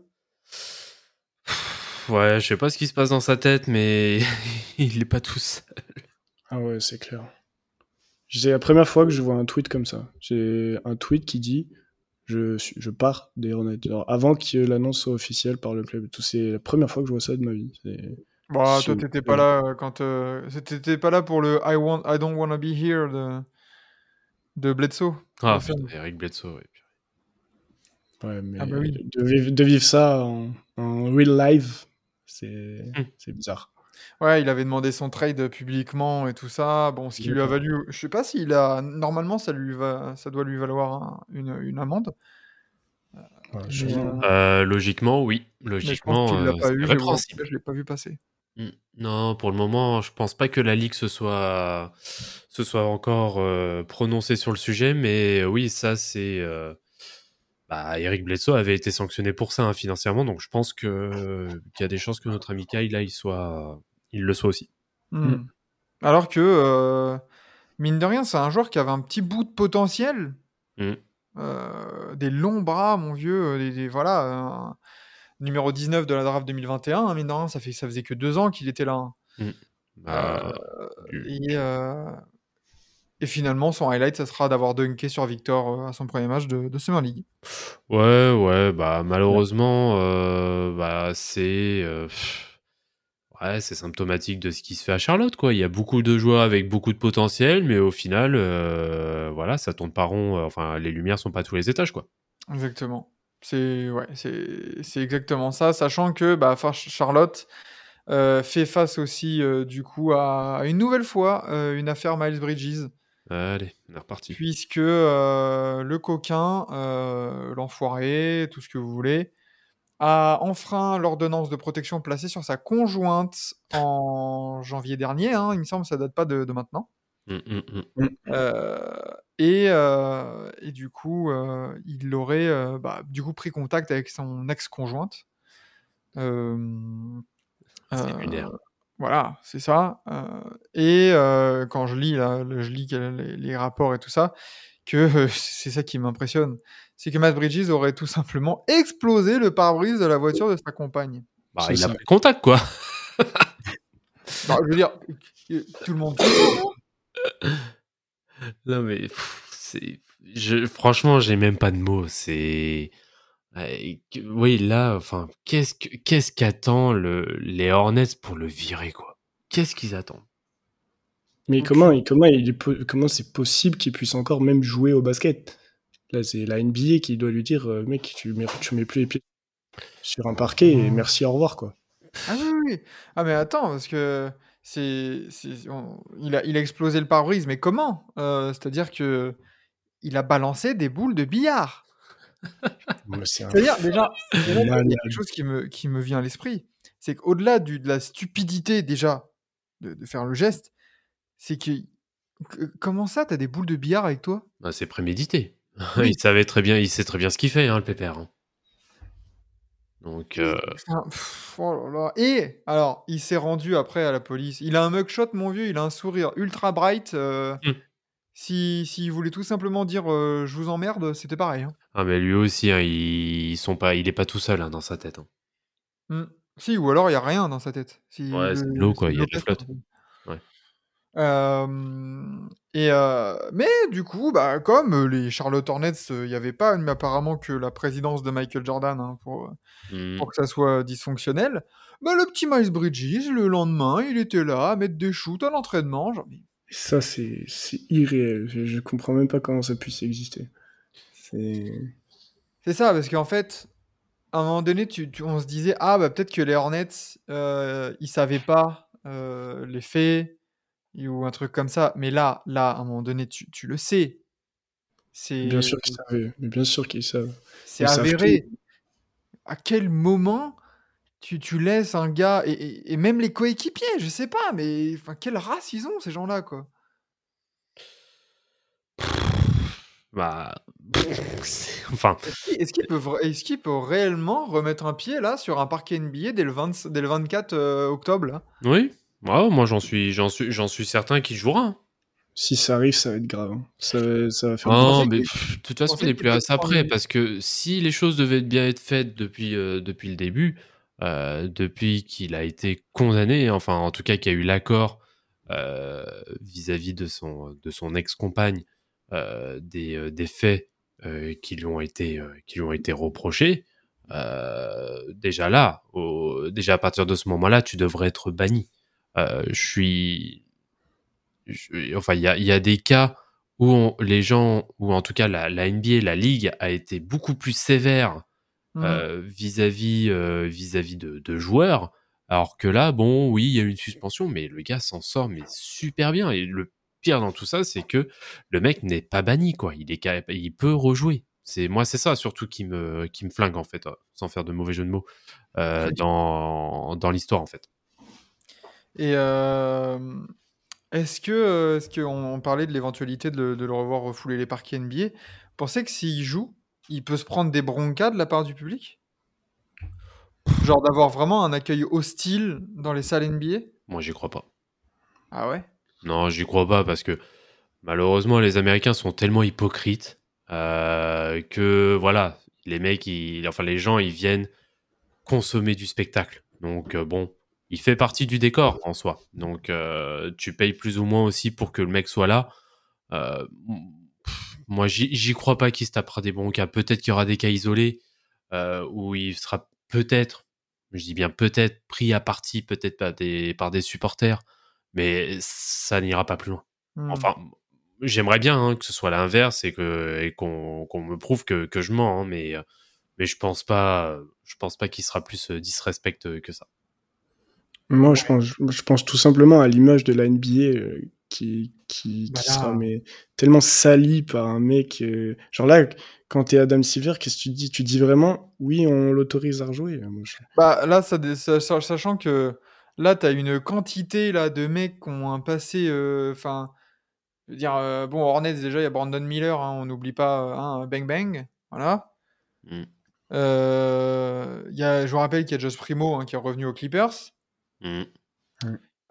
S3: Ouais, je sais pas ce qui se passe dans sa tête, mais [LAUGHS] il est pas tout seul.
S2: Ah ouais, c'est clair. C'est la première fois que je vois un tweet comme ça. J'ai un tweet qui dit je, pars des Hornets. Avant que l'annonce soit officielle par le club c'est la première fois que je vois ça de ma vie.
S1: Bon, toi,
S2: Si,
S1: t'étais pas là euh, quand. euh, T'étais pas là pour le I, want, I don't wanna be here de, de Bledsoe.
S3: Ah,
S1: Enfin,
S3: Eric Bledsoe, ouais.
S2: Ouais, mais
S1: Ah bah oui.
S2: de, vivre, de vivre ça en, en real life, c'est
S3: Hmm.
S2: c'est bizarre.
S1: Ouais, il avait demandé son trade publiquement et tout ça. Bon, ce qui lui a valu, je sais pas s'il a. Normalement, ça lui va, ça doit lui valoir un- une, une amende.
S2: Ouais, je
S1: Mais,
S2: sais
S1: euh,
S2: pas.
S3: Euh, logiquement, oui.
S1: mais je
S3: Logiquement,
S1: pense qu'il l'a
S3: euh,
S1: pas
S3: c'est
S1: eu. Je, l'ai pas vu passer.
S3: Mm. Non, pour le moment, je pense pas que la Ligue se soit, se soit encore euh, prononcée sur le sujet, mais euh, oui, ça, c'est. euh, bah, Eric Bledsoe avait été sanctionné pour ça hein, financièrement, donc je pense que qu'il y a des chances que notre ami Kai, là, il, soit, il le soit aussi.
S1: Hmm.
S2: Mm.
S1: Alors que, euh, mine de rien, c'est un joueur qui avait un petit bout de potentiel.
S3: Mm.
S1: Euh, des longs bras, mon vieux. euh, Des, des- voilà. numéro 19 de la draft 2021. hein, mine de rien, ça, fait, ça faisait que deux ans qu'il était là. hein.
S3: Bah, du-
S1: Et, euh, et finalement, son highlight, ça sera d'avoir dunké sur Victor euh, à son premier match de, de Summer League.
S3: Ouais, ouais, bah malheureusement, euh, bah c'est euh, pff, ouais, c'est symptomatique de ce qui se fait à Charlotte, quoi. Il y a beaucoup de joueurs avec beaucoup de potentiel, mais au final, euh, voilà, ça tourne pas rond. euh, Enfin, les lumières sont pas à tous les étages, quoi.
S1: Exactement. C'est ouais, c'est exactement ça, sachant que bah, Charlotte euh, fait face aussi euh, du coup à, une nouvelle fois une affaire Miles Bridges,
S3: Allez, on est reparti.
S1: puisque le coquin, l'enfoiré, tout ce que vous voulez, a enfreint l'ordonnance de protection placée sur sa conjointe en janvier dernier. hein, il me semble, ça date pas de, de maintenant.
S3: Hum, hum, hum.
S1: Euh, et, euh, et du coup, euh, il aurait euh, bah, du coup pris contact avec son ex-conjointe. Euh,
S3: C'est
S1: euh,
S3: lunaire.
S1: Voilà, c'est ça. Euh, et euh, quand je lis, là, je lis que- les, les rapports et tout ça, que euh, [LAUGHS] c'est ça qui m'impressionne, c'est que Matt Bridges aurait tout simplement explosé le pare-brise de la voiture de sa compagne.
S3: Bah, il a
S2: ça.
S3: pris contact, quoi. [LAUGHS]
S1: Non, je veux dire, euh, tout le monde.
S3: Non, mais pff, c'est. Je, franchement, j'ai même pas de mots. C'est. Que- Oui, là, enfin, qu'est-ce que qu'est-ce qu'attend le, les Hornets pour le virer, quoi? Qu'est-ce qu'ils attendent?
S2: Mais comment, comment, il est po- comment c'est possible qu'il puisse encore même jouer au basket? Là, c'est la NBA qui doit lui dire, euh, mec, tu mets, tu mets plus les pieds sur un parquet et merci, au revoir, quoi.
S1: Ah oui, oui, oui. Ah mais attends, parce que c'est, il a, il a explosé le pare-brise, mais comment Euh, C'est-à-dire que il a balancé des boules de billard. [LAUGHS]
S2: Mais c'est un
S1: C'est-à-dire, déjà, déjà, il y a quelque chose qui me, qui me vient à l'esprit. C'est qu'au-delà du- de la stupidité, déjà, de, de faire le geste, c'est que. que- Comment ça, t'as des boules de billard avec toi?
S3: Bah, c'est prémédité.
S1: Oui.
S3: il savait très bien, il sait très bien ce qu'il fait, hein, le pépère. hein. Donc,
S1: Et-
S3: euh,
S1: enfin, pff, oh là là. Et alors, il s'est rendu après à la police. Il a un mugshot, mon vieux, il a un sourire ultra bright. euh,
S3: Hmm.
S1: si, S'il voulait tout simplement dire euh, je vous emmerde, c'était pareil. hein.
S3: ah, mais lui aussi, hein, ils sont pas, il est pas tout seul hein, dans sa tête. hein.
S1: Hmm. Si, ou alors il n'y a rien dans sa tête. Si
S3: Ouais, c'est de
S1: le-
S3: l'eau, quoi, il y a de la flotte.
S1: Euh. Euh, et euh, mais du coup, bah, comme euh, les Charlotte Hornets, il n'y avait pas mais apparemment que la présidence de Michael Jordan hein, pour, euh,
S3: Hmm.
S1: pour que ça soit dysfonctionnel. Bah, le petit Miles Bridges, le lendemain, il était là à mettre des shoots à l'entraînement. Genre,
S2: Ça, c'est c'est irréel. Je, je comprends même pas comment ça puisse exister. C'est.
S1: C'est ça, parce qu'en fait, à un moment donné, tu, tu- on se disait, ah, bah, peut-être que les Hornets, euh, ils savaient pas euh, les faits, ou un truc comme ça. Mais là, là, à un moment donné, tu, tu le sais. C'est
S2: Bien sûr qu'ils savaient. Mais bien sûr qu'ils savent.
S1: c'est
S2: savent
S1: avéré. À quel moment tu, tu laisses un gars, et, et- et même les coéquipiers, je sais pas, mais enfin, quelle race ils ont, ces gens-là, quoi?
S3: Bah, enfin,
S1: Est-ce qu'il qu'il peut, peut réellement remettre un pied, là, sur un parquet NBA dès le, 20 dès le 24 euh, octobre, là?
S3: Oui. Ouais, moi, j'en suis, j'en suis, j'en suis certain qu'il jouera. hein.
S2: Si ça arrive, ça va être grave. hein. Ça, va- ça va faire.
S3: Non, mais pff, de toute façon, on n'est plus à ça près parce que si les choses devaient bien être faites depuis, euh, depuis le début, euh, depuis qu'il a été condamné, enfin, en tout cas, qu'il y a eu l'accord euh, vis-à-vis de son, de son ex-compagne euh, des, euh, des faits euh, qui, lui ont été, euh, qui lui ont été reprochés, euh, déjà là, au- déjà à partir de ce moment-là, tu devrais être banni. Euh, je suis. je- enfin, il y a, il y a des cas où on- les gens, ou en tout cas la, la NBA, la ligue, a été beaucoup plus sévère
S1: Mhm.
S3: euh, vis-à-vis euh, vis-à-vis de, de joueurs. Alors que là, bon, oui, il y a eu une suspension, mais le gars s'en sort mais super bien. Et le pire dans tout ça, c'est que le mec n'est pas banni, quoi. Il est il peut rejouer. C'est moi, c'est ça surtout qui me qui me flingue en fait, sans faire de mauvais jeu de mots euh, dans dans l'histoire en fait.
S1: Et euh, est-ce que, euh, est-ce qu'on on parlait de l'éventualité de, le- de le revoir refouler les parquets NBA Vous pensez que s'il joue, il peut se prendre des broncas de la part du public? Genre d'avoir vraiment un accueil hostile dans les salles NBA
S3: Moi, j'y crois pas.
S1: Ah ouais?
S3: Non, j'y crois pas parce que malheureusement, les Américains sont tellement hypocrites euh, que voilà, les mecs, ils- enfin les gens, ils viennent consommer du spectacle. Donc euh, bon, il fait partie du décor en soi. Donc euh, tu payes plus ou moins aussi pour que le mec soit là. Euh, pff, moi, j'y crois pas qu'il se tapera des bons cas. Peut-être qu'il y aura des cas isolés euh, où il sera peut-être, je dis bien peut-être, pris à partie, peut-être par des, par des supporters, mais ça n'ira pas plus loin.
S1: Hmm.
S3: Enfin, j'aimerais bien hein, que ce soit l'inverse et qu'on me prouve que, que je mens, hein, mais mais je pense pas, je pense pas qu'il sera plus disrespect que ça.
S2: Moi, je pense, je pense tout simplement à l'image de la NBA euh, qui, qui, sera mais, tellement salie par un mec. euh, Genre là, quand t'es Adam Silver, qu'est-ce que tu dis? Tu dis vraiment, oui, on l'autorise à rejouer Moi, je-
S1: Bah là, ça, sachant que là, tu as une quantité là, de mecs qui ont un passé. euh, Enfin, je veux dire, euh, bon, Hornets, déjà, il y a Brandon Miller, hein, on n'oublie pas, euh, hein, Bang Bang. Voilà.
S3: Mm.
S1: Euh, il y a, je vous rappelle qu'il y a Josh Primo hein, qui est revenu aux Clippers.
S3: Mm.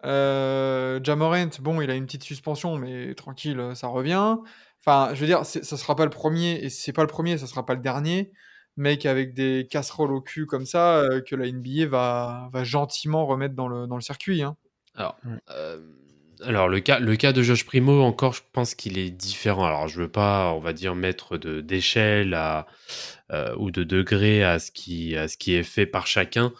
S1: Euh, Jamorant, bon, il a une petite suspension, mais tranquille, ça revient. Enfin, je veux dire, ça sera pas le premier, et si c'est pas le premier, ça sera pas le dernier. Mec avec des casseroles au cul comme ça, euh, que la NBA va, va gentiment remettre dans le, dans le circuit. hein.
S3: Alors, euh, alors le cas, le cas de Josh Primo, encore, je pense qu'il est différent. Alors, je veux pas, on va dire, mettre de d'échelle à euh, ou de degré à ce qui à ce qui est fait par chacun,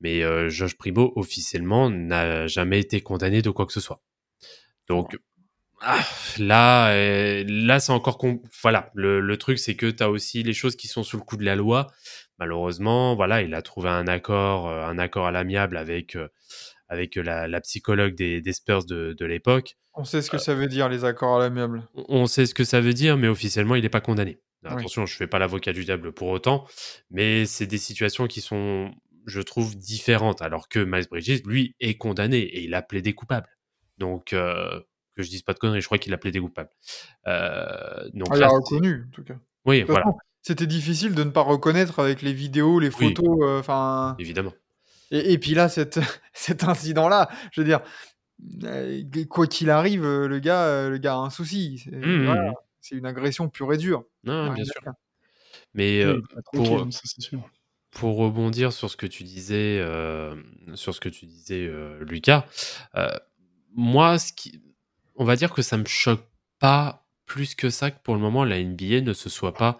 S3: mais euh, Josh Primo officiellement n'a jamais été condamné de quoi que ce soit. Donc ah, là, euh, là c'est encore... Voilà, le, le truc c'est que tu as aussi les choses qui sont sous le coup de la loi. Malheureusement, voilà, il a trouvé un accord, euh, un accord à l'amiable avec, euh, avec la, la psychologue des, des Spurs de, de l'époque.
S1: On sait ce que ça veut dire, les accords à l'amiable.
S3: On- sait ce que ça veut dire, mais officiellement, il n'est pas condamné.
S1: Oui.
S3: Attention, je ne fais pas l'avocat du diable pour autant, mais c'est des situations qui sont, je trouve, différentes. Alors que Miles Bridges, lui, est condamné et il a plaidé coupable. Donc, euh, que je dise pas de conneries, je crois qu'il a plaidé coupable. Euh, donc
S1: Ah, il a reconnu, en tout cas.
S3: oui, voilà,
S1: C'était difficile de ne pas reconnaître avec les vidéos, les photos, euh, enfin.
S3: évidemment.
S1: et, et puis là, cette, [LAUGHS] cet incident-là, je veux dire, euh, quoi qu'il arrive, le gars, le gars a un souci. C'est
S3: Mmh,
S1: voilà,
S3: mmh.
S1: c'est une agression pure et dure.
S3: Non, bien sûr. Mais
S2: Oui,
S3: euh, pour,
S2: ça sûr.
S3: Pour rebondir sur ce que tu disais, euh, sur ce que tu disais, euh, Lucas, euh, moi, ce qui, on va dire que ça me choque pas plus que ça que pour le moment la NBA ne se soit pas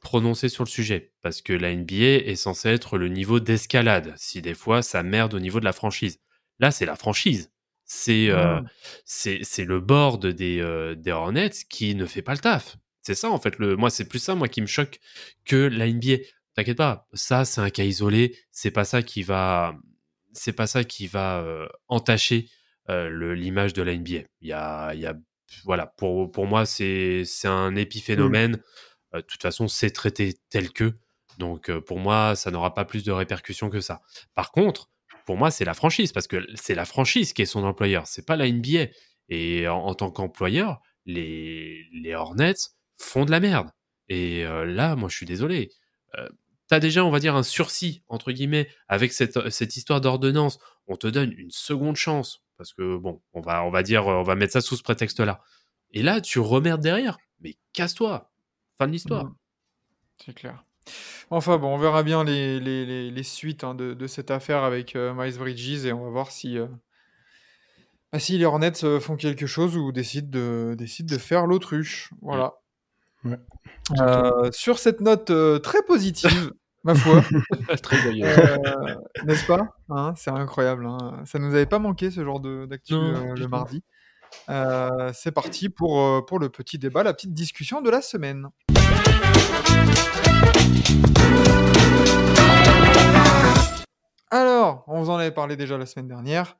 S3: prononcée sur le sujet, parce que la NBA est censée être le niveau d'escalade. Si des fois ça merde au niveau de la franchise, là c'est la franchise. C'est
S1: Mmh.
S3: c'est le board des des Hornets qui ne fait pas le taf. C'est ça en fait. Le moi c'est plus ça moi qui me choque que la NBA. T'inquiète pas, ça c'est un cas isolé. C'est pas ça qui va, c'est pas ça qui va euh, entacher euh, l'image de la NBA. Il y a, il y a, voilà, pour pour moi c'est un épiphénomène. Euh, De toute façon, c'est traité tel que. Donc pour moi, ça n'aura pas plus de répercussions que ça. Par contre, pour moi, c'est la franchise parce que c'est la franchise qui est son employeur. C'est pas la NBA. Et en, en tant qu'employeur, les les Hornets font de la merde. Et euh, là, moi, je suis désolé. Euh, T'as déjà, on va dire, un sursis, entre guillemets, avec cette, cette histoire d'ordonnance. On te donne une seconde chance. Parce que, bon, on va, on va dire, on va mettre ça sous ce prétexte-là. Et là, tu remerdes derrière. Mais casse-toi. Fin de l'histoire.
S1: Mmh. C'est clair. Enfin bon, on verra bien les, les, les, suites hein, de, de cette affaire avec euh, Miles Bridges et on va voir si, euh, bah, si les Hornets euh, font quelque chose ou décident de, décident de faire l'autruche. Voilà.
S2: Ouais.
S1: Euh, sur cette note euh, très positive, [LAUGHS] ma foi, [LAUGHS]
S3: Très
S1: euh, n'est-ce pas Hein, C'est incroyable. hein. Ça nous avait pas manqué ce genre de- d'actu euh, le mardi. Euh, c'est parti pour, euh, pour le petit débat, la petite discussion de la semaine. Alors, on vous en avait parlé déjà la semaine dernière.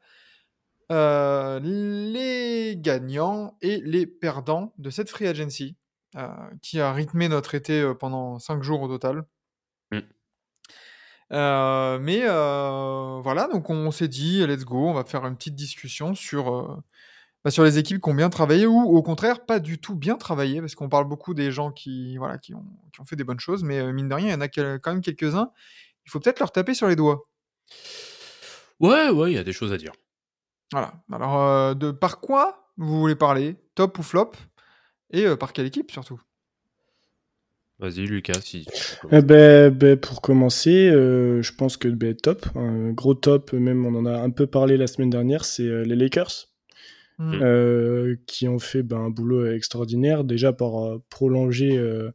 S1: Euh, les gagnants et les perdants de cette free agency euh, qui a rythmé notre été pendant 5 jours au total.
S3: Mm.
S1: Euh, mais euh, voilà, donc on s'est dit, let's go, on va faire une petite discussion sur, euh, bah, sur les équipes qui ont bien travaillé ou au contraire pas du tout bien travaillé, parce qu'on parle beaucoup des gens qui, voilà, qui, ont, qui ont fait des bonnes choses, mais mine de rien, il y en a quand même quelques-uns. Il faut peut-être leur taper sur les doigts.
S3: Ouais, ouais, il y a des choses à dire.
S1: Voilà. Alors, de par quoi vous voulez parler? Top ou flop? Et euh, par quelle équipe surtout?
S3: Vas-y, Lucas, si
S2: Eh ben, ben, pour commencer, euh, je pense que ben, top, un gros top, même on en a un peu parlé la semaine dernière, c'est euh, les Lakers.
S1: Hmm.
S2: euh, qui ont fait ben, un boulot extraordinaire, déjà par euh, prolonger euh,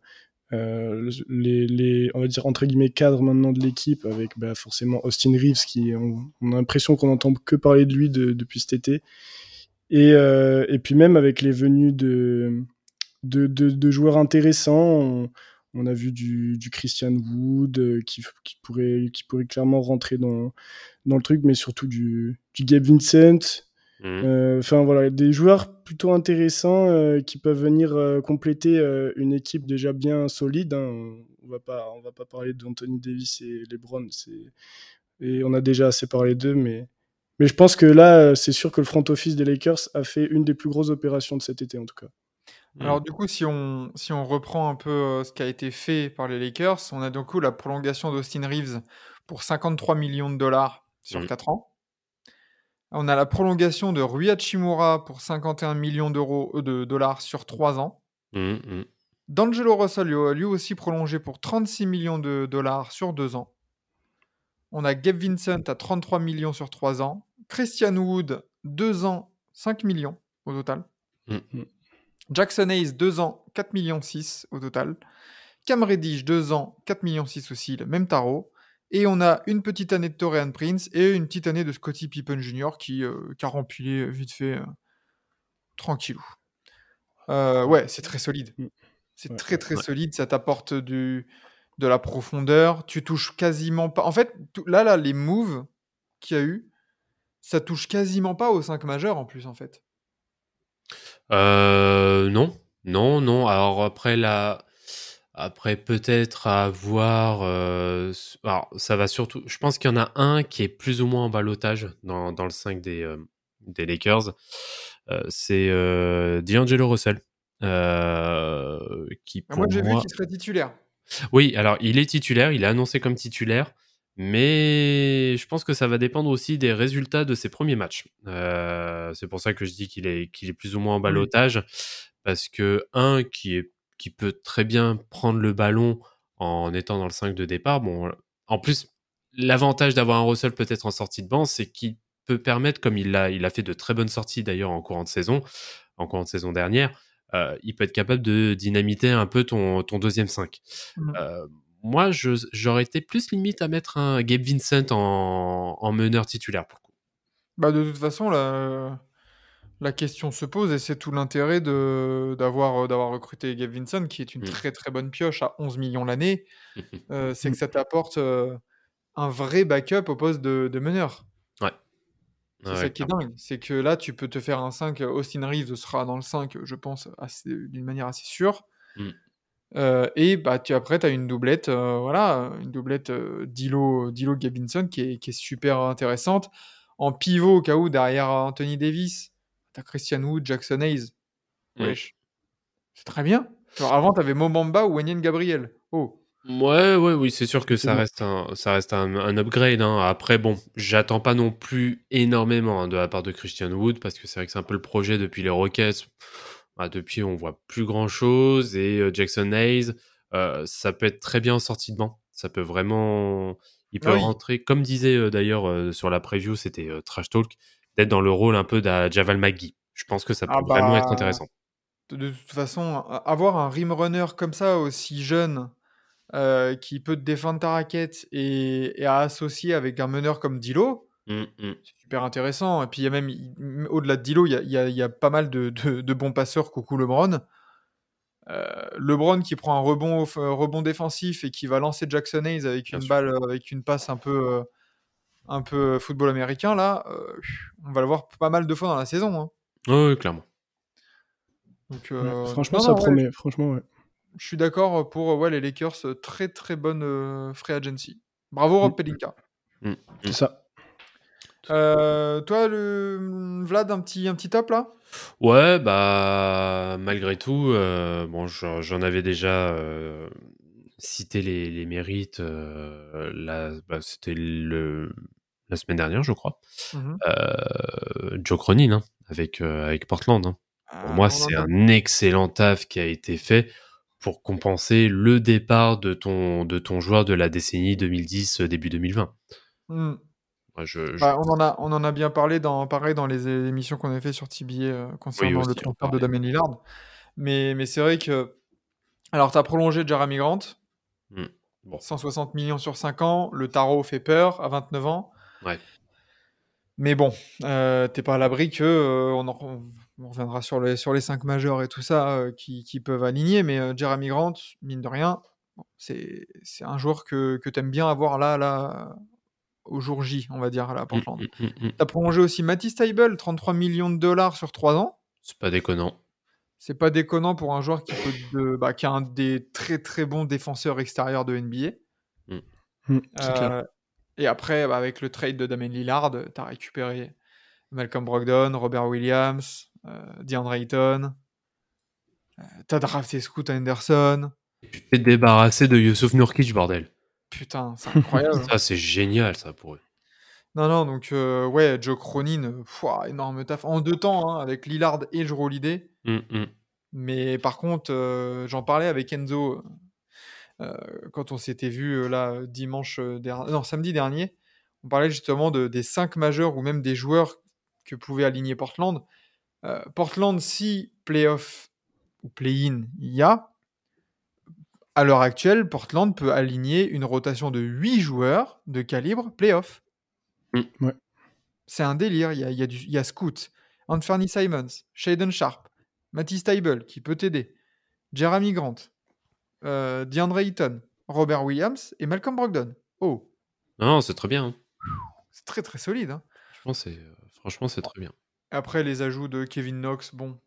S2: euh, les, les, on va dire, entre guillemets, cadres maintenant de l'équipe, avec ben, forcément Austin Reeves, qui on, on a l'impression qu'on n'entend que parler de lui de- depuis cet été. Et, euh, et puis même avec les venues de, de, de, de joueurs intéressants, on, on a vu du, du Christian Wood euh, qui, qui, pourrait, qui pourrait clairement rentrer dans, dans le truc, mais surtout du, du Gabe Vincent,
S3: Mhm.
S2: euh, Enfin voilà, des joueurs plutôt intéressants euh, qui peuvent venir compléter une équipe déjà bien solide. hein. On va pas, on va pas parler d'Anthony Davis et LeBron, et on a déjà assez parlé d'eux, mais mais je pense que là, c'est sûr que le front office des Lakers a fait une des plus grosses opérations de cet été en tout cas.
S1: Alors
S3: Mhm.
S1: du coup, si on, si on reprend un peu euh, ce qui a été fait par les Lakers, on a du coup la prolongation d'Austin Reeves pour 53 millions de dollars sur
S3: Mhm.
S1: 4 ans. On a la prolongation de Rui Hachimura pour 51 millions d'euros euh, de dollars sur 3 ans.
S3: Mhm, mhm.
S1: D'Angelo Russell, lui- lui aussi prolongé pour 36 millions de dollars sur 2 ans. On a Gabe Vincent à 33 millions sur 3 ans. Christian Wood, 2 ans, 5 millions au total.
S3: Mm.
S1: Jackson Hayes, 2 ans, 4 millions 6 au total. Cam Reddish, 2 ans, 4 millions 6 aussi, le même tarot. Et on a une petite année de Torian Prince et une petite année de Scottie Pippen Jr. qui, euh, qui a rempli vite fait euh, tranquillou. Euh, ouais, c'est très solide.
S2: Mm.
S1: C'est
S2: Ouais.
S1: très très
S3: Ouais.
S1: solide. Ça t'apporte du de la profondeur. Tu touches quasiment pas. En fait, là là, les moves qu'il y a eu, ça touche quasiment pas aux 5 majeurs en plus en fait.
S3: Euh, non, non, non. Alors après la, après peut-être à voir. euh, Alors ça va surtout. Je pense qu'il y en a un qui est plus ou moins en balotage dans, dans le 5 des, euh, des Lakers. Euh, c'est euh, D'Angelo Russell. euh, qui
S1: Ah,
S3: pour
S1: Moi j'ai vu
S3: moi-
S1: qu'il serait titulaire.
S3: Oui, alors il est titulaire, il est annoncé comme titulaire, mais je pense que ça va dépendre aussi des résultats de ses premiers matchs. Euh, c'est pour ça que je dis qu'il est, qu'il est plus ou moins en balotage, parce que un qui, est, qui peut très bien prendre le ballon en étant dans le 5 de départ, bon, en plus, l'avantage d'avoir un Russell peut-être en sortie de banc, c'est qu'il peut permettre, comme il a, il a fait de très bonnes sorties d'ailleurs en courant de saison, en courant de saison dernière, euh, il peut être capable de dynamiter un peu ton, ton deuxième 5.
S1: Mhm.
S3: Euh, moi, j'aurais été plus limite à mettre un Gabe Vincent en, en meneur titulaire pour le coup.
S1: Bah de toute façon la, la question se pose et c'est tout l'intérêt d'avoir euh, d'avoir recruté Gabe Vincent qui est une
S3: Mm.
S1: très très bonne pioche à 11 millions l'année. [LAUGHS] Euh, c'est
S2: Mm.
S1: que ça t'apporte euh, un vrai backup au poste de, de meneur. C'est
S3: Ouais,
S1: ça qui est dingue. C'est que là, tu peux te faire un 5. euh, Austin Reeves sera dans le 5, je pense, d'une manière assez sûre.
S3: Mm.
S1: Euh, et bah, tu, après, tu as une doublette, euh, voilà, une doublette euh, Dilo, Dilo Gabinson qui est, qui est super intéressante. En pivot, au cas où, derrière Anthony Davis, tu as Christian Wood, Jackson Hayes. C'est très bien. Avant, tu avais Mobamba ou Wenyen Gabriel. Oh.
S3: Ouais, ouais, oui, c'est sûr que ça reste un, ça reste un, un upgrade. hein. Après, bon, j'attends pas non plus énormément hein, de la part de Christian Wood parce que c'est vrai que c'est un peu le projet depuis les Rockets. Bah, depuis, on voit plus grand chose. Et euh, Jackson Hayes, euh, ça peut être très bien en sortie de banc. Ça peut vraiment. Il peut
S1: Ah oui.
S3: rentrer, comme disait euh, d'ailleurs sur la preview, c'était Trash Talk, d'être dans le rôle un peu de Javal McGee. Je pense que ça peut
S1: Ah
S3: vraiment être
S1: bah,
S3: intéressant.
S1: De, toute façon, avoir un rim runner comme ça, aussi jeune, euh, qui peut te défendre ta raquette et, et à associer avec un meneur comme Dilo,
S3: Mm, mm.
S1: Super intéressant. Et puis, il y a même, au-delà de Dilo, il y a, il y a- il y a pas mal de, de- de bons passeurs. Coucou LeBron. Euh, LeBron qui prend un rebond, euh, rebond défensif et qui va lancer Jackson Hayes avec
S3: Bien
S1: une
S3: sûr.
S1: balle, euh, avec une passe un peu, euh, un peu football américain, là, euh, on va le voir pas mal de fois dans la saison. hein.
S3: Clairement.
S1: Donc,
S2: Ouais, franchement,
S1: non,
S2: ça
S1: non, ouais,
S2: promet. Franchement, ouais.
S1: Je suis d'accord pour ouais, les Lakers, très très bonne euh, free agency. Bravo Rob
S2: Mm.
S1: Pelinka.
S2: C'est ça.
S1: Euh, toi, le Vlad, un petit, un petit top là?
S3: Ouais, bah malgré tout, euh, bon, j'en avais déjà euh, cité les, les mérites. bah, c'était le la semaine dernière, je crois.
S1: Mhm.
S3: Joe Cronin hein, avec avec Portland. hein. Pour
S1: Euh,
S3: moi, c'est un excellent taf qui a été fait pour compenser le départ de ton de ton joueur de la décennie 2010 euh, début 2020.
S1: Mm.
S3: Moi, je, je-
S1: Bah, on, en a, on en a bien parlé dans, pareil, dans les émissions qu'on a fait sur TBA euh, concernant
S3: aussi,
S1: le transfert de. Damien Lillard. Mais, mais c'est vrai que. Alors, tu as prolongé Jeremy Grant,
S3: Hmm. Bon.
S1: 160 millions sur 5 ans. Le tarot fait peur à 29 ans.
S3: Ouais.
S1: Mais bon, euh, t'es pas à l'abri que. euh, on, en- on reviendra sur les, sur les 5 majeurs et tout ça euh, qui, qui peuvent aligner. Mais euh, Jeremy Grant, mine de rien, bon, c'est c'est un joueur que, que tu aimes bien avoir là, là, au jour J, on va dire, à la Portland.
S3: mm, mm, mm.
S1: T'as prolongé aussi Matisse Taibel, 33 millions de dollars sur 3 ans.
S3: C'est pas déconnant.
S1: C'est pas déconnant pour un joueur qui, peut de- bah, qui a un des très très bons défenseurs extérieurs de NBA.
S2: C'est clair.
S1: Euh, et après, bah, avec le trade de Damien Lillard, tu as récupéré Malcolm Brogdon, Robert Williams, euh, DeAndre Ayton. Euh, t'as drafté Scoot Henderson.
S3: Tu t'es débarrassé de Youssouf Nurkic, bordel.
S1: Putain, c'est incroyable.
S3: Ça, c'est génial, ça, pour eux.
S1: non, non, donc euh, ouais, Joe Cronin, énorme taf. En deux temps, hein, avec Lillard et Jrue Holiday.
S3: Mm, mm.
S1: Mais par contre, euh, j'en parlais avec Enzo euh, quand on s'était vu là dimanche dernier, non samedi dernier. On parlait justement de, des cinq majeurs ou même des joueurs que pouvait aligner Portland. Portland, si playoff ou play-in il y a, à l'heure actuelle, Portland peut aligner une rotation de 8 joueurs de calibre playoff.
S3: Mm.
S2: Ouais.
S1: C'est un délire. Il y a, il y a du- il y a Scoot, Anthony Simons, Shaden Sharp, Matty Stable, qui peut t'aider, Jeremy Grant, euh, DeAndre Ayton, Robert Williams et Malcolm Brogdon. Oh,
S3: Non, c'est très bien. hein.
S1: c'est très très solide. hein.
S3: Franchement, c'est euh, franchement, c'est très bien.
S1: Après, les ajouts de Kevin Knox, bon,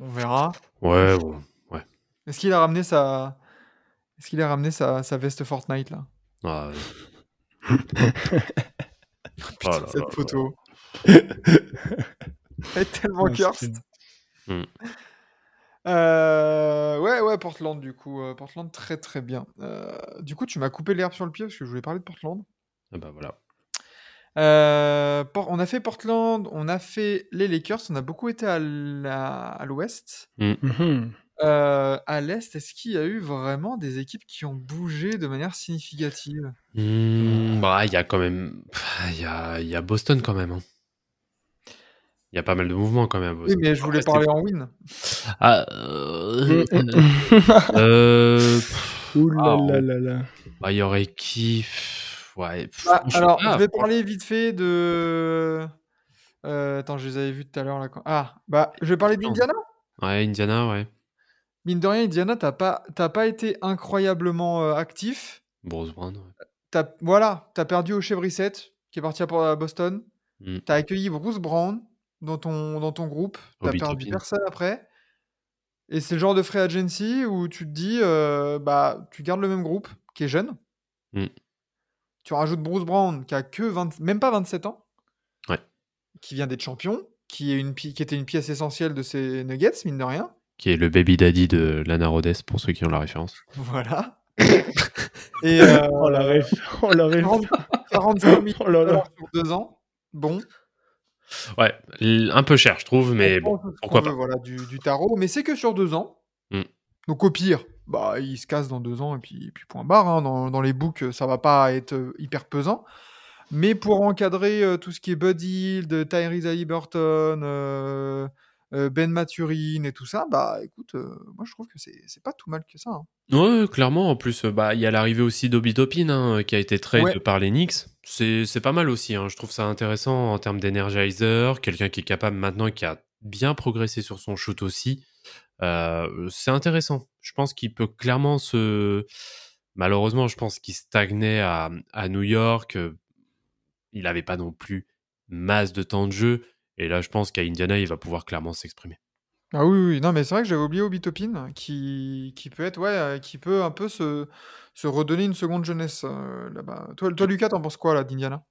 S1: on verra.
S3: Ouais, bon.
S1: Est-ce qu'il a ramené sa... Est-ce qu'il a ramené sa, sa veste Fortnite là?
S3: Ah, [LAUGHS]
S1: Putain,
S3: Oh là
S1: cette
S3: là
S1: photo. Elle est tellement
S2: Ouais,
S1: cursed.
S3: Hmm.
S1: Euh, ouais, ouais, Portland, du coup. euh, Portland, très très bien. Euh, du coup, tu m'as coupé l'herbe sur le pied parce que je voulais parler de Portland.
S3: ah bah voilà.
S1: Euh, on a fait Portland, on a fait les Lakers, on a beaucoup été à la- à l'ouest. Euh, à l'est, est-ce qu'il y a eu vraiment des équipes qui ont bougé de manière significative?
S3: Hmm, bah, il y a quand même. Il y a, il y a Boston quand même. hein. Il y a pas mal de mouvements quand même. à
S1: Oui, mais je voulais parler en win.
S3: Ah, [LAUGHS] euh, euh,
S2: là
S3: Ah,
S2: là là là.
S3: bah, il y aurait qui? Ouais. pff,
S1: Ah,
S3: franchement-
S1: alors,
S3: ah,
S1: je vais parler vite fait de. Euh, attends, je les avais vus tout à l'heure là. Ah, bah, je vais parler d'Indiana?
S3: Ouais, Indiana, ouais.
S1: Mine de rien, Indiana, t'as pas, t'as pas été incroyablement euh, actif.
S3: Bruce Brown. ouais.
S1: T'as, voilà, t'as perdu au Brissett, qui est parti à, Boston.
S3: Mm.
S1: T'as accueilli Bruce Brown dans ton, dans ton groupe. T'as perdu personne après. Et c'est le genre de free agency où tu te dis, euh, bah, tu gardes le même groupe, qui est jeune.
S3: Mm.
S1: Tu rajoutes Bruce Brown, qui a que 20, même pas 27 ans.
S3: Ouais.
S1: Qui vient d'être champion, qui, est une, qui était une pièce essentielle de ces Nuggets, mine de rien.
S3: Qui est le baby daddy de Lana Rhodes, pour ceux qui ont la référence.
S1: Voilà. [LAUGHS] Et euh,
S2: Oh la ref. Oh la ref.
S1: 40 45 millions [LAUGHS]
S2: Oh là là.
S1: sur deux ans. Bon.
S3: Ouais, un peu cher, je trouve, mais
S1: On
S3: bon, pourquoi pas.
S1: Voilà, du, du tarot, mais c'est que sur deux ans.
S3: Mm.
S1: Donc au pire, bah, il se casse dans deux ans et puis, puis point barre. hein. Dans, dans les books, ça va pas être euh, hyper pesant. Mais pour encadrer euh, tout ce qui est Bud Hield, Tyrese Haliburton, euh, euh, Ben Maturin et tout ça, bah écoute, euh, moi je trouve que c'est pas tout mal que ça. hein.
S3: Ouais, clairement. En plus, euh, bah, il y a l'arrivée aussi d'Obi Toppin, hein, qui a été trade
S1: Ouais.
S3: par les Knicks. C'est pas mal aussi. hein. Je trouve ça intéressant en termes d'énergizer. Quelqu'un qui est capable maintenant, qui a bien progressé sur son shoot aussi. Euh, c'est intéressant. Je pense qu'il peut clairement se. Malheureusement, je pense qu'il stagnait à, à New York. Euh, Il n'avait pas non plus masse de temps de jeu. Et là, je pense qu'à Indiana, il va pouvoir clairement s'exprimer.
S1: Ah oui, oui, non, mais c'est vrai que j'avais oublié Obi Toppin, qui, qui peut être, ouais, euh, qui peut un peu se, se redonner une seconde jeunesse euh, là-bas. Toi, toi, Lucas, t'en penses quoi là d'Indiana?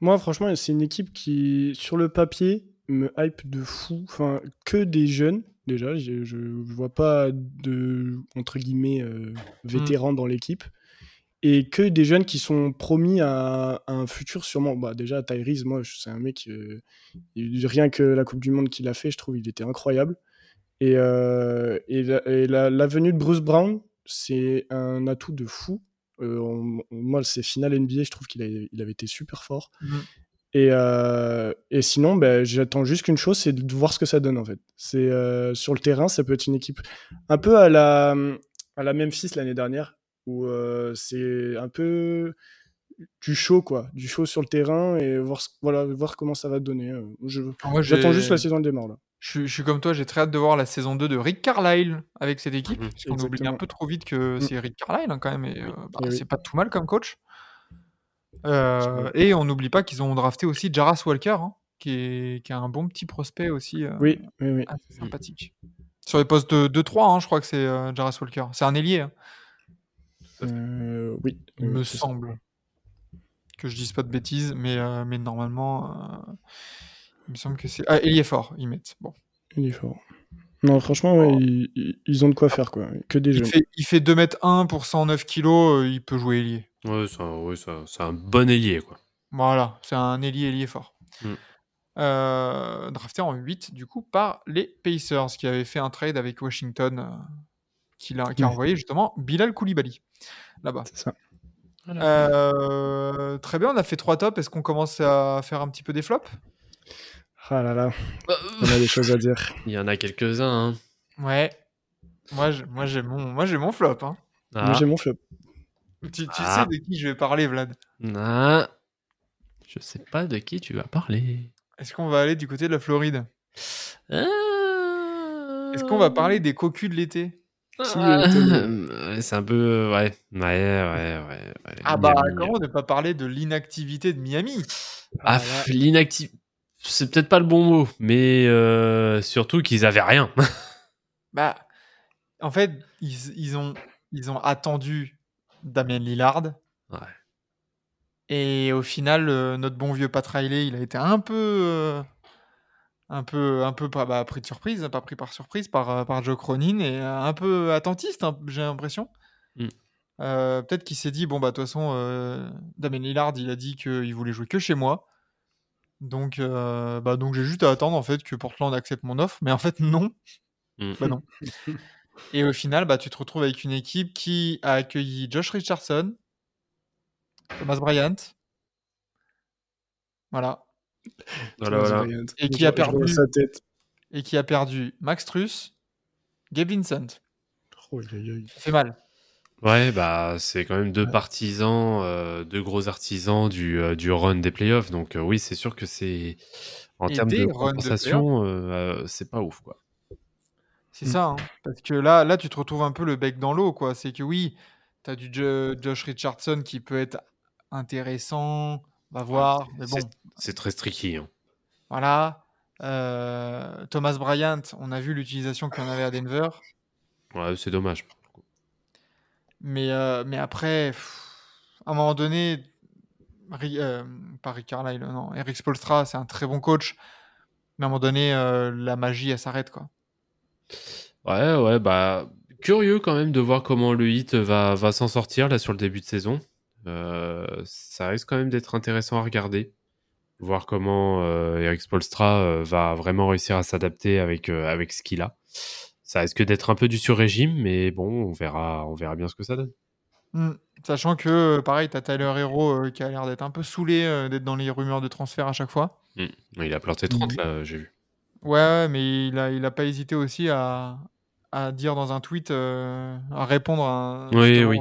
S2: Moi, franchement, c'est une équipe qui, sur le papier, me hype de fou. Enfin, que des jeunes, déjà. Je, je vois pas de, entre guillemets, euh, vétérans dans l'équipe. Et que des jeunes qui sont promis à, à un futur sûrement. Bah, déjà, Tyrese, moi, c'est un mec, euh, rien que la Coupe du Monde qu'il a fait, je trouve il était incroyable. Et, euh, et, la, et la- la venue de Bruce Brown, c'est un atout de fou. Euh, on- on- moi, ces finales NBA, je trouve qu'il il avait été super fort.
S1: Mhm.
S2: Et, euh, et sinon, ben, j'attends juste qu'une chose, c'est de voir ce que ça donne en fait. C'est sur le terrain, ça peut être une équipe un peu à la à la Memphis l'année dernière, où euh, c'est un peu du show quoi, du show sur le terrain et voir voilà voir comment ça va donner. Je-
S1: Moi,
S2: J'attends juste la saison démarre là.
S1: Je, suis- je suis comme toi, j'ai très hâte de voir la saison 2 de Rick Carlisle avec cette équipe,
S3: Mhm.
S1: parce qu'on oublie un peu trop vite que
S2: Mm.
S1: c'est Rick Carlisle hein, quand même, et, euh, bah,
S2: oui.
S1: c'est pas tout mal comme coach. Euh, et on n'oublie pas qu'ils ont drafté aussi Jarras Walker, hein, qui, est, qui est un bon petit prospect aussi, euh,
S2: Oui, oui, oui.
S1: assez sympathique. Sur les postes de 2-3, hein, je crois que c'est euh, Jarras Walker. C'est un ailier, hein,
S2: Euh, oui,
S1: il me
S2: ça.
S1: semble. Que je dise pas de bêtises, mais, euh, mais normalement, euh, il me semble que c'est. Ah, ailier fort, ils mettent. Bon.
S2: Il est fort. Non, franchement, ouais, ils, ils- ils ont de quoi faire quoi. Que des
S1: Il
S2: jeunes.
S1: fait, il fait 2m1 pour 109 kg, il peut jouer ailier.
S3: Ouais, c'est un, ouais, c'est un- c'est un bon ailier, quoi.
S1: Voilà, c'est un ailier ailier fort.
S3: Mm.
S1: Euh, drafté en 8 du coup par les Pacers qui avaient fait un trade avec Washington euh, qui, a envoyé justement Bilal Koulibaly là-bas.
S2: C'est ça.
S1: Euh, très bien, on a fait trois tops. Est-ce qu'on commence à faire un petit peu des flops?
S2: Ah là là, on a des choses à dire. [LAUGHS]
S3: Il y en a quelques-uns. Hein.
S1: Ouais. Moi, je- moi j'ai mon, moi j'ai mon flop. hein.
S2: Moi,
S3: Ah.
S2: j'ai mon flop.
S1: Tu, tu
S3: Ah.
S1: sais de qui je vais parler, Vlad?
S3: Ah. Je sais pas de qui tu vas parler.
S1: Est-ce qu'on va aller du côté de la Floride?
S3: Est-ce
S1: Est-ce qu'on va parler des cocus de l'été?
S2: Étonné [LAUGHS]
S3: Ouais, C'est un peu. Ouais, ouais, ouais, ouais. ouais.
S1: Ah bah,
S3: Miami.
S1: comment ne pas parler de l'inactivité de Miami?
S3: Ah,
S1: Ah,
S3: l'inactif. C'est peut-être pas le bon mot, mais euh, surtout qu'ils avaient rien. [LAUGHS]
S1: Bah, en fait, ils, ils ont, ils ont attendu Damien Lillard.
S3: Ouais.
S1: Et au final, euh, notre bon vieux Pat Riley, il a été un peu, euh, un peu, un peu pas bah, pris de surprise, pas pris par surprise par, euh, par Joe Cronin et euh, un peu attentiste, hein, j'ai l'impression.
S3: Mm.
S1: Euh, Peut-être qu'il s'est dit bon bah de toute façon, euh, Damien Lillard, il a dit qu'il voulait jouer que chez moi. Donc, euh, bah, donc j'ai juste à attendre en fait que Portland accepte mon offre, mais en fait non.
S3: Mm.
S1: Bah non. Et au final, bah, tu te retrouves avec une équipe qui a accueilli Josh Richardson, Thomas Bryant. Voilà.
S3: Voilà, voilà.
S1: Et qui a perdu-
S2: sa tête.
S1: Et qui a perdu Max Truss, Gabe Vincent.
S2: Oh,
S1: fait mal.
S3: Ouais, bah, c'est quand même deux
S2: Ouais.
S3: partisans, euh, deux gros artisans du, euh, du run des playoffs. Donc, euh, oui, c'est sûr que c'est. En termes de compensation, euh, euh, c'est pas ouf, quoi.
S1: C'est
S2: Mm.
S1: ça. hein. Parce que là, là, tu te retrouves un peu le bec dans l'eau. quoi. C'est que oui, tu as du Jo- Josh Richardson qui peut être intéressant. On va voir. Mais bon,
S3: C'est- très tricky. hein.
S1: voilà. Euh, Thomas Bryant, on a vu l'utilisation en avait à Denver.
S3: Ouais, c'est dommage.
S1: Mais, euh, mais après, pff, à un moment donné, Ri- euh, pas Rick Carlisle, non, Eric Spolstra, c'est un très bon coach. Mais à un moment donné, la magie, elle s'arrête. quoi.
S3: Ouais, ouais, bah. Curieux quand même de voir comment le hit va, va s'en sortir là sur le début de saison. Euh, ça risque quand même d'être intéressant à regarder. Voir comment euh, Eric Spolstra euh, va vraiment réussir à s'adapter avec, euh, avec ce qu'il a. Ça risque d'être un peu du sur-régime, mais bon, on verra, on verra bien ce que ça donne.
S1: Hmm. Sachant que, pareil, tu as Tyler Hero qui a l'air d'être un peu saoulé d'être dans les rumeurs de transfert à chaque fois.
S3: Il a planté 30
S2: Mhm.
S3: là, j'ai vu.
S1: Ouais, mais il a, il a pas hésité aussi à, à dire dans un tweet, à répondre à
S3: Oui, oui.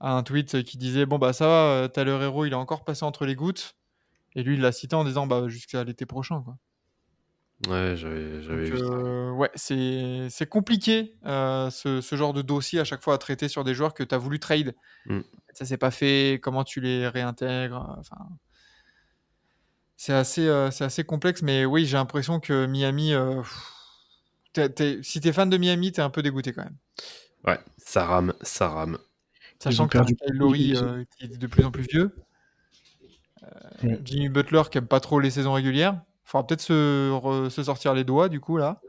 S1: À un tweet qui disait Bon, bah ça va, euh, Tyler Hero, il est encore passé entre les gouttes. Et lui, il l'a cité en disant bah, Jusqu'à l'été prochain. Quoi.
S3: Ouais, j'avais vu
S1: euh, ouais, c'est compliqué euh, ce, ce genre de dossier à chaque fois à traiter sur des joueurs que tu as voulu trade.
S3: Mm.
S1: Ça s'est pas fait, comment tu les réintègres. Enfin, c'est assez, euh, c'est assez complexe, mais oui, j'ai l'impression que Miami. si t'es fan de Miami, t'es un peu dégoûté quand même.
S3: Ouais, ça rame, ça rame.
S1: Sachant que
S2: perdu
S1: Kyle Lowry
S2: ils-
S1: euh, qui est de plus en plus vieux. Euh,
S2: Ouais.
S1: Jimmy Butler qui aime pas trop les saisons régulières. Faudra peut-être se, re- se sortir les doigts du coup là.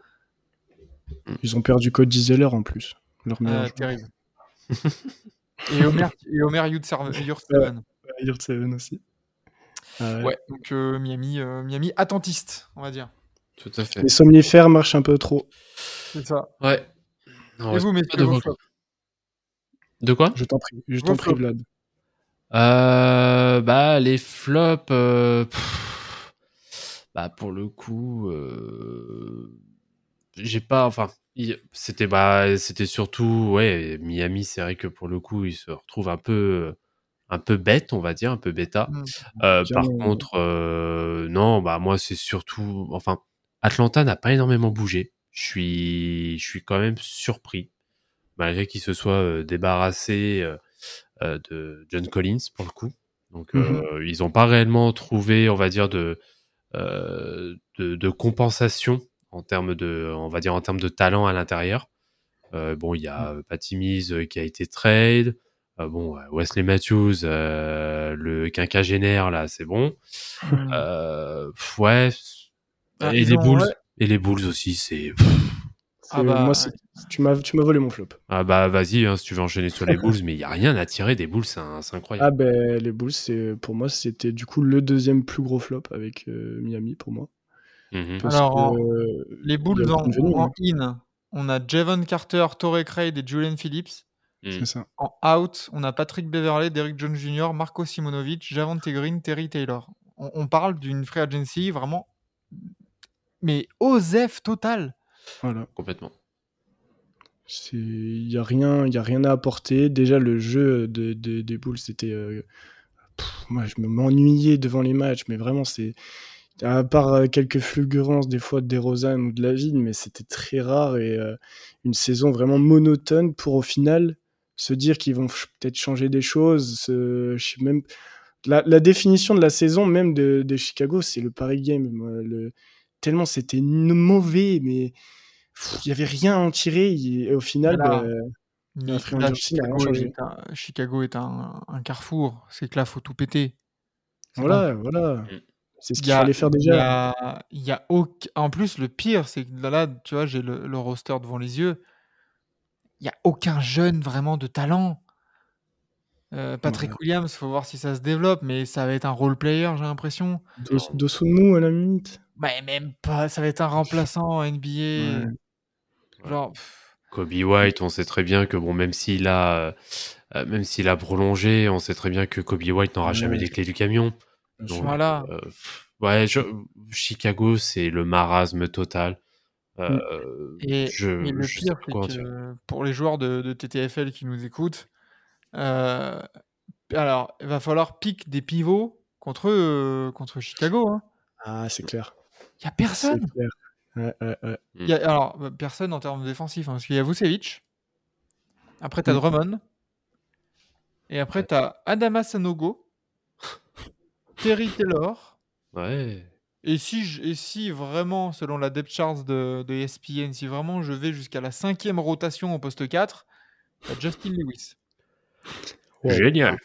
S2: Ils ont perdu Cody Zeller en plus. Leur
S1: Euh,
S2: joueur.
S1: terrible. et Homer, et Homer Yurtseven. Yurtseven.
S2: Aussi. Ah ouais.
S1: Ouais, donc euh, Miami, euh, Miami attentiste, on va dire.
S3: Tout à fait.
S2: Les somnifères marchent un peu trop.
S1: C'est ça.
S3: Ouais.
S1: Et vous, messieurs,
S3: de quoi
S2: Je t'en prie, je t'en prie. Vlad.
S3: Euh, bah, les flops. euh, pff, bah, pour le coup, euh, j'ai pas. Enfin, c'était bah, c'était surtout. Ouais, Miami, c'est vrai que pour le coup, il se retrouve un peu. Un peu bête, on va dire, un peu bêta.
S1: Mm.
S3: Euh, par contre, euh, non, bah moi c'est surtout, enfin, Atlanta n'a pas énormément bougé. Je suis, je suis quand même surpris, malgré qu'il se soit euh, débarrassé de John Collins pour le coup. Donc euh, ils n'ont pas réellement trouvé, on va dire, de, euh, de, de compensation en termes de, on va dire en termes de talent à l'intérieur. Euh, bon, il y a Patty Mills euh, qui a été trade. Euh, bon, Wesley Matthews, euh, le quinquagénaire là, c'est bon. Euh, ouais.
S1: Ah,
S3: et les Bulls.
S1: ouais.
S3: Et les Bulls aussi, c'est.
S1: Ah bah,
S2: moi, tu m'as tu m'as volé mon flop.
S3: Ah bah vas-y, hein, si tu veux enchaîner sur les Bulls, mais il y a rien à tirer des Bulls, c'est incroyable.
S2: Ah ben les Bulls, c'est pour moi c'était du coup le deuxième plus gros flop avec euh, Miami pour moi.
S3: Mhm.
S1: Alors,
S2: que, euh,
S1: Les Bulls en, in, on a Javon Carter, Torrey Craig et Julian Phillips.
S2: C'est ça.
S1: En out, on a Patrick Beverley, Derrick Jones Jr., Marco Simonovic, Javante Green, Terry Taylor. On, on parle d'une free agency vraiment, mais OZEF total.
S2: Voilà.
S3: Complètement.
S2: Il y a rien, y a rien à apporter. Déjà le jeu de, de- des Bulls c'était euh, moi je me m'ennuyais devant les matchs, mais vraiment c'est À part euh, quelques fulgurances des fois de DeRozan ou de Lavigne, mais c'était très rare et euh, une saison vraiment monotone pour au final se dire qu'ils vont peut-être changer des choses. se- je sais même la, la définition de la saison même de, de Chicago, c'est le Paris Game. le, tellement c'était mauvais, mais il y avait rien à en tirer. Et, au final,
S1: Voilà.
S2: bah,
S1: Mais
S2: free
S1: là, Chicago,
S2: changé.
S1: est un, Chicago est un, un carrefour. C'est que là, faut tout péter.
S2: Voilà, voilà.
S3: Mm.
S2: C'est ce
S1: Il
S2: qu'il
S1: y a-
S2: fallait faire
S1: Il y
S2: déjà.
S1: a, il y a aucun- En plus, le pire, c'est que là, tu vois, j'ai le, le roster devant les yeux. Il n'y a aucun jeune vraiment de talent. Euh, Patrick
S2: Ouais.
S1: Williams, faut voir si ça se développe, mais ça va être un role player, j'ai l'impression.
S2: Dos- Dosunmu à la limite.
S1: Mais même pas, ça va être un remplaçant en NBA.
S2: Ouais.
S1: Genre, pff,
S3: Kobe White, on sait très bien que bon, même s'il a, euh, euh, même s'il a prolongé, on sait très bien que Kobe White n'aura
S2: Ouais.
S3: jamais les clés du camion. Donc,
S1: voilà.
S3: euh, ouais, je- Chicago, c'est le marasme total. Euh,
S1: Et,
S3: je,
S1: et le
S3: je
S1: pire, c'est que pour les joueurs de, de TTFL qui nous écoutent, euh, alors, il va falloir piquer des pivots contre, euh, contre Chicago. hein.
S2: Ah, c'est clair.
S1: Il n'y a personne.
S2: clair. Ouais, ouais, ouais.
S1: Il y a- alors, bah, personne en termes défensifs, hein, parce qu'il y a Vucevic. Après, tu as
S2: Mm.
S1: Drummond. Et après, tu as Adama Sanogo, [LAUGHS] Terry Taylor.
S3: Ouais.
S1: Et si, je- et si vraiment, selon la depth chart de, de ESPN, si vraiment je vais jusqu'à la cinquième rotation au poste 4, t'as Justin Lewis.
S2: Ouais.
S3: Génial.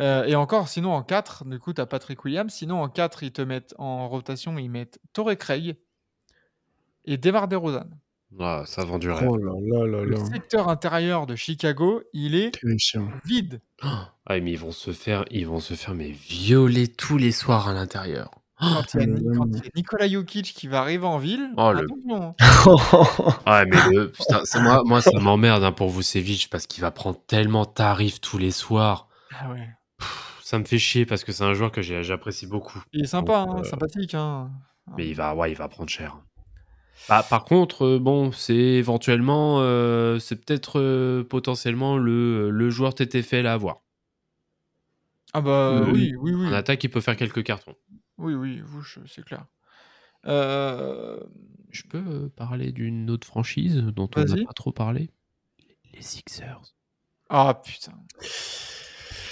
S1: Euh, et encore, sinon en 4, du coup, tu as Patrick Williams. Sinon en 4, ils te mettent en rotation, ils mettent Torrey Craig et Demar DeRozan.
S3: Ah, ça vend du rêve.
S2: Oh là là là
S1: Le secteur intérieur de Chicago, il est vide.
S3: Ah, mais ils vont se faire, ils vont se faire mais violer tous les soirs à l'intérieur.
S1: Quand il y a,
S2: Ah,
S1: quand il y a Nikola Jokic qui va arriver en ville,
S3: Oh, le-
S1: attention. hein. [LAUGHS]
S3: Ah, mais le, putain, c'est moi, moi, ça m'emmerde hein, pour Vucevic parce qu'il va prendre tellement tarif tous les soirs.
S1: Ah ouais.
S3: Ça me fait chier parce que c'est un joueur que j'apprécie beaucoup.
S1: Il est sympa,
S3: Donc,
S1: hein,
S3: euh,
S1: sympathique. Hein.
S3: Mais il va, ouais, il va prendre cher. Bah, par contre, euh, bon, c'est éventuellement, euh, c'est peut-être euh, potentiellement le, le joueur TTFL à avoir.
S1: Ah bah oui, oui, oui.
S3: En attaque, il peut faire quelques cartons.
S1: Oui, oui, c'est clair.
S3: Je peux parler d'une autre franchise dont on n'a pas trop parlé? Les Sixers.
S1: Ah putain.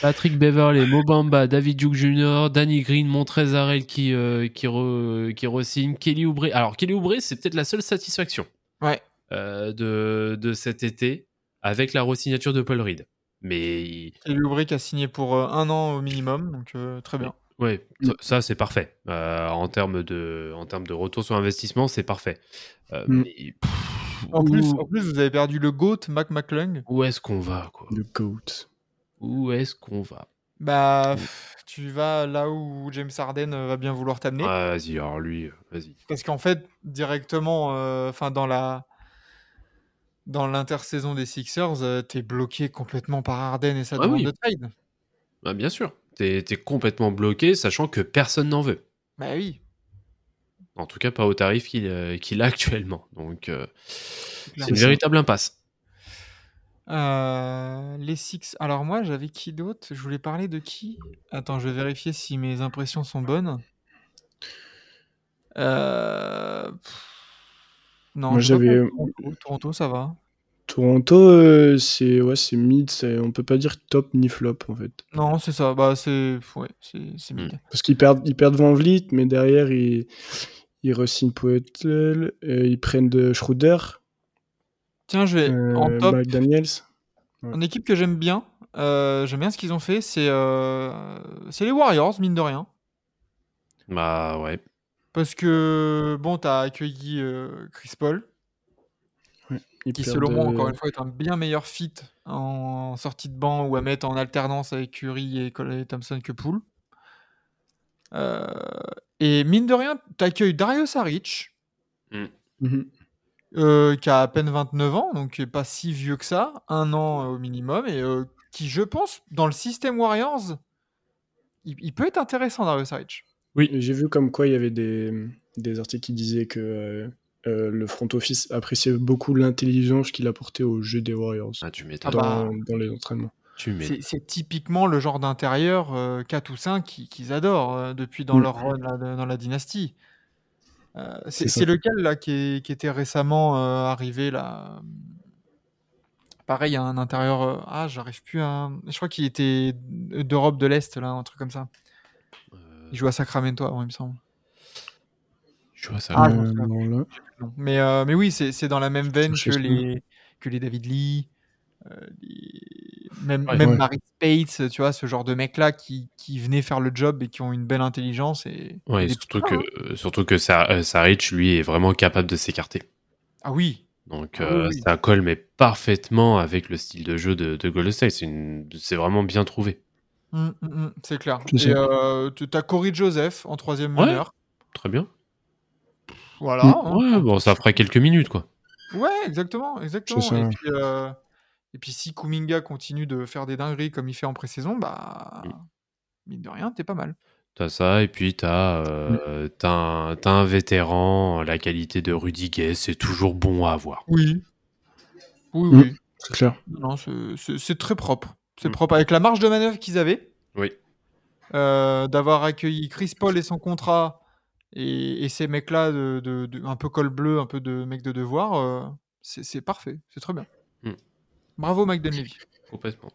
S3: Patrick Beverley, Mobamba, David Duke Jr., Danny Green, Montrezarel qui, euh, qui, re- qui re-signe, Kelly Oubre. Alors, Kelly Oubre, c'est peut-être la seule satisfaction
S1: Ouais.
S3: euh, de, de cet été avec la re-signature de Paul Reed. Mais il-
S1: Et Lubrick a signé pour euh, un an au minimum, donc euh, très bien.
S3: ouais, ça- ça c'est parfait. Euh, en, termes de, en termes de retour sur investissement, c'est parfait. Euh,
S2: Mm.
S3: mais, pff,
S1: En plus, en plus, vous avez perdu le GOAT, Mac McClung.
S3: où est-ce qu'on va quoi?
S2: Le GOAT.
S3: Où est-ce qu'on va?
S1: Bah, pff, tu vas là où James Harden euh, va bien vouloir t'amener.
S3: Ah, Vas-y, alors lui, euh, vas-y.
S1: Parce qu'en fait, directement, euh, enfin dans la dans l'intersaison des Sixers, euh, t'es bloqué complètement par Harden et sa
S3: Ah
S1: demande
S3: oui.
S1: de trade.
S3: Ah, bien sûr, t'es es complètement bloqué, sachant que personne n'en veut.
S1: Bah oui.
S3: En tout cas, pas au tarif qu'il euh, a actuellement. Donc, c'est une véritable impasse.
S1: Euh, les Six. Alors moi, j'avais qui d'autre? Je voulais parler de qui? Attends, je vais vérifier si mes impressions sont bonnes. Euh, Non,
S2: j'avais-
S1: de Toronto. Toronto, ça va.
S2: Toronto, euh, c'est ouais, c'est mid, c'est- on peut pas dire top ni flop en fait.
S1: Non, c'est ça. Bah, c'est ouais, c'est c'est
S3: Hmm.
S1: mid.
S2: Parce qu'ils perdent, ils perdent Van Vliet, mais derrière ils, ils re-signent Poeltl, euh, ils prennent de Schroeder,
S1: Tiens, je vais
S2: euh,
S1: en top.
S2: McDaniels.
S1: Une équipe que j'aime bien. euh, j'aime bien ce qu'ils ont fait. C'est euh, c'est les Warriors, mine de rien.
S3: Bah ouais.
S1: Parce que bon, t'as accueilli euh, Chris Paul.
S2: Ils
S1: qui selon moi
S2: euh,
S1: encore une fois est un bien meilleur fit en sortie de banc ou à mettre en alternance avec Curry et Colin Thompson que Poole. Euh, et mine de rien, t'accueilles Dario Saric. Euh, qui a à peine 29 ans, donc qui est pas si vieux que ça, un an euh, au minimum, et euh, qui, je pense, dans le système Warriors, il, il peut être intéressant, Dario Saric.
S2: Oui, j'ai vu comme quoi il y avait des, des articles qui disaient que euh, euh, le front office appréciait beaucoup l'intelligence qu'il apportait au jeu des Warriors
S3: Ah, tu
S1: Ah
S2: dans,
S1: bah.
S2: dans les entraînements.
S1: C'est typiquement le genre d'intérieur, heu, 4 ou 5 qui qu'ils adorent, depuis dans
S2: Mm.
S1: leur run là, dans la dynastie. Heu, c'est lequel là qui est qui était récemment, heu, arrivé là? Pareil, un intérieur, heu, ah j'arrive plus à je crois qu'il était d'Europe de l'Est là, un truc comme ça.
S3: euh,
S1: Il jouait à Sacramento avant, il me semble.
S3: je vois ça.
S1: Ah,
S2: Euh, non.
S1: Non. Mais, oui, c'est dans la même veine que les que les David Lee, les même
S3: Ouais.
S1: même
S2: Ouais.
S1: Marie Spates, tu vois? Ce genre de mecs là qui qui venaient faire le job et qui ont une belle intelligence et
S3: Ouais,
S1: et
S3: surtout que,
S1: hein.
S3: euh, surtout que Sa- euh, lui, est vraiment capable de s'écarter.
S1: Ah oui!
S3: Donc
S1: Ah
S3: euh,
S1: oui.
S3: ça colle mais parfaitement avec le style de jeu de, de Golden State. C'est une- c'est vraiment bien trouvé.
S1: Mmh, mmh, mmh, c'est clair. Et heu, tu as Corey Joseph en 3e
S3: Ouais.
S1: meneur.
S3: Très bien.
S1: Voilà,
S2: Mmh.
S1: hein.
S3: Ouais, bon, ça ferait quelques minutes, quoi.
S1: Ouais, exactement, exactement. Et puis, heu, et puis si Kuminga continue de faire des dingueries comme il fait en pré-saison, bah,
S3: Mmh.
S1: mine de rien, tu es pas mal.
S3: T'as ça, et puis t'as euh, t'as un, vétéran, la qualité de Rudy Gay, c'est toujours bon à avoir.
S1: Oui. Oui,
S2: Mmh.
S1: oui.
S2: C'est clair.
S1: Non, c'est très propre. C'est
S3: Mm.
S1: propre. Avec la marge de manœuvre qu'ils avaient,
S3: Oui.
S1: euh, d'avoir accueilli Chris Paul et son contrat, et, et ces mecs-là, de, de- de- un peu col bleu, un peu de mecs de devoir, euh, c'est c'est parfait. C'est très bien. Bravo, Mike Dunleavy.
S3: Complètement.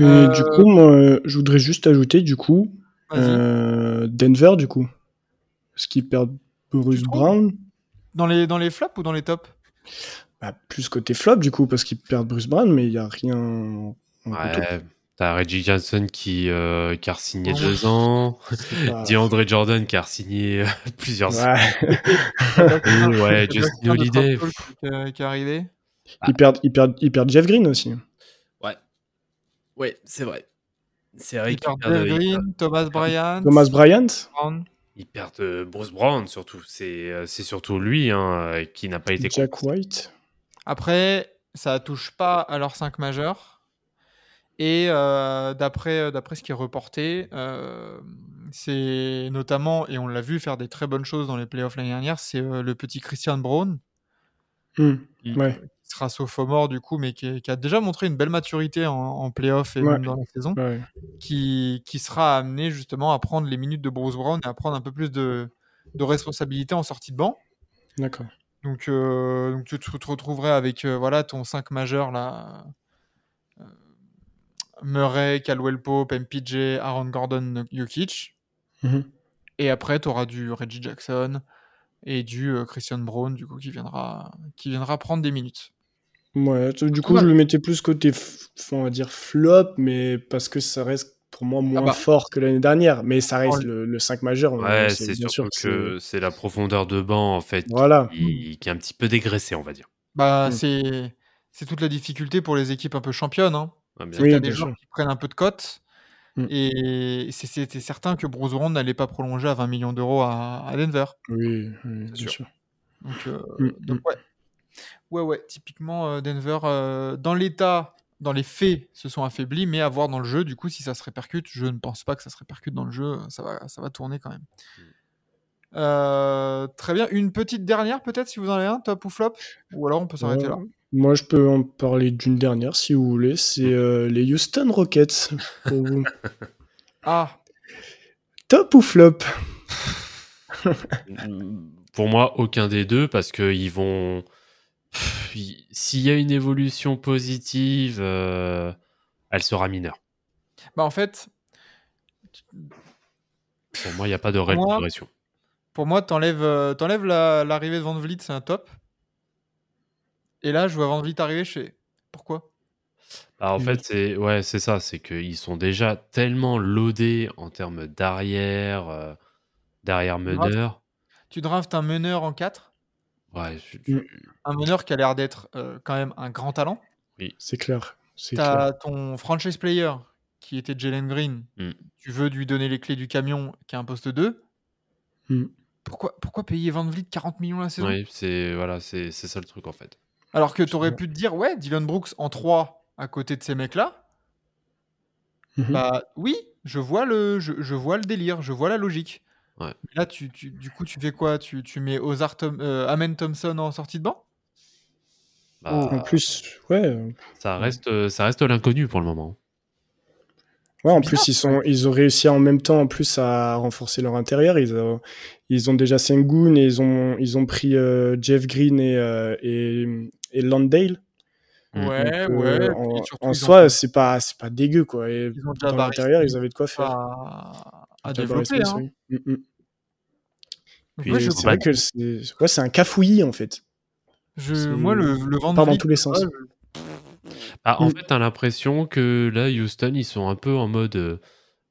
S2: Et
S1: Euh,
S2: du coup, moi, je voudrais juste ajouter, du coup, euh, Denver, du coup. Parce qu'ils perdent Bruce Brown.
S1: Dans, les, dans les flops ou dans les tops
S2: Bah, plus côté flop, du coup, parce qu'ils perdent Bruce Brown, mais il n'y a rien.
S3: Ouais. T'as Reggie Johnson qui, euh, qui a signé
S1: Ouais.
S3: deux ans.
S2: Pas- [LAUGHS]
S3: DeAndre Jordan qui a signé euh, plusieurs
S2: Ouais. [LAUGHS]
S3: Ouais,
S1: Ouais,
S3: Justin Holiday.
S1: Qui, est- qui est arrivé.
S2: Ils, perdent, ils, perdent, ils perdent Jeff Green aussi.
S3: Ouais. Ouais, c'est vrai. C'est vrai
S1: Ils perdent Jeff Green,
S3: perdent-
S1: Thomas Bryant.
S2: Thomas Bryant
S1: Brown.
S3: ils perdent, euh, Bruce Brown surtout. C'est euh, c'est surtout lui hein, euh, qui n'a pas été
S2: Jack White.
S1: Après, ça touche pas à leurs 5 majeurs. Et euh, d'après d'après ce qui est reporté, euh, c'est notamment, et on l'a vu faire des très bonnes choses dans les playoffs l'année dernière, c'est euh, le petit Christian Brown,
S2: Hmm,
S3: Mm.
S2: Ouais,
S1: sera sophomore du coup, mais qui, qui a déjà montré une belle maturité en, en playoffs et
S2: Ouais.
S1: même dans la saison,
S2: ouais.
S1: qui, qui sera amené justement à prendre les minutes de Bruce Brown et à prendre un peu plus de, de responsabilité en sortie de banc.
S2: D'accord.
S1: Donc, euh, donc tu te retrouverais avec euh, voilà, ton 5 majeur là. euh, Murray, Caldwell Pope, MPJ, Aaron Gordon, Jokic.
S2: Mhm.
S1: Et après, tu auras du Reggie Jackson et du Christian Brown, du coup, qui viendra, qui viendra prendre des minutes.
S2: Ouais, du coup, je le mettais plus côté, on va dire, flop, mais parce que ça reste pour moi moins
S1: bah.
S2: fort que l'année dernière. Mais ça reste le, le 5 majeur.
S3: Ouais,
S2: euh,
S3: c'est
S2: sûr que
S3: que c'est la profondeur de banc en fait
S2: Voilà.
S3: qui, qui est un petit peu dégraissée, on va dire.
S1: Bah,
S2: Mm.
S1: c'est, c'est toute la difficulté pour les équipes un peu championnes. Hein.
S3: Ah, bien
S2: Oui,
S1: t'as
S2: bien
S1: des
S2: sûr.
S1: qui prennent un peu de cote.
S2: Mm.
S1: Et c'était certain que Bruce Brown n'allait pas prolonger à 20 millions d'euros à, à Denver.
S2: Oui, bien
S1: sûr.
S2: sûr.
S1: Donc, euh,
S2: Mm,
S1: donc ouais. Ouais, ouais, typiquement euh, Denver, euh, dans l'état, dans les faits, se sont affaiblis, mais à voir dans le jeu, du coup, si ça se répercute, je ne pense pas que ça se répercute dans le jeu, ça va, ça va tourner quand même. Euh, très bien, une petite dernière peut-être, si vous en avez un, top ou flop? Ou alors on peut s'arrêter là.
S2: Moi, je peux en parler d'une dernière si vous voulez. C'est euh, les Houston Rockets. Pour vous. [LAUGHS]
S1: Ah,
S2: Top ou flop? [LAUGHS]
S3: Pour moi, aucun des deux parce que ils vont. S'il y a une évolution positive, euh, elle sera mineure.
S1: bah en fait,
S3: Pour moi, il n'y a pas de réelle progression.
S1: pour moi, t'enlèves euh, t'enlèves la- l'arrivée de Van Vliet, c'est un top. Et là, je vois Van Vliet arriver, fais pourquoi?
S3: Bah, en fait, c'est ouais, c'est ça, c'est qu'ils sont déjà tellement loadés en termes d'arrière, euh, d'arrière meneur.
S1: Tu draftes un meneur en 4,
S3: Ouais, je-
S2: Mm.
S1: un meneur qui a l'air d'être euh, quand même un grand talent.
S2: C'est clair. C'est clair.
S1: T'as ton franchise player qui était Jalen Green.
S3: Mm.
S1: Tu veux lui donner les clés du camion qui est un poste 2.
S2: Mm.
S1: Pourquoi, pourquoi payer Van Vliet 40 millions la saison?
S3: Oui, c'est voilà, c'est c'est ça le truc en fait.
S1: Alors que tu aurais pu te dire, ouais, Dylan Brooks en 3 à côté de ces mecs-là.
S2: Mhm.
S1: Bah oui, je vois, le, je, je vois le délire, je vois la logique.
S3: Ouais.
S1: Là, tu, tu- du coup, tu fais quoi? Tu, tu mets Ozar Tom- euh, Amen Thompson en sortie de banc?
S3: Bah,
S2: En plus, ouais,
S3: ça reste, euh, ça reste l'inconnu pour le moment.
S2: ouais, en plus ils sont, ils ont réussi en même temps en plus à renforcer leur intérieur. Ils ont, ils ont déjà Sengun et ils ont, ils ont pris euh, Jeff Green et, euh, et, et Landale.
S3: Mm.
S1: Ouais,
S2: Donc, euh,
S1: ouais.
S2: en,
S1: surtout,
S2: en
S1: ont
S2: soi, c'est pas, c'est pas dégueu quoi. Et
S1: Ils ont
S2: dans l'intérieur, ils avaient de quoi faire.
S1: à, à développer. Hein.
S2: oui. Mm, mm.
S1: Ouais, je,
S2: c'est vrai que c'est, ouais, un cafouillis en fait.
S1: je- moi, le, le
S2: part dans tous les sens.
S1: ça, je-
S3: Ah, en
S2: Mm.
S3: fait, t'as l'impression que là, Houston, ils sont un peu en mode. euh,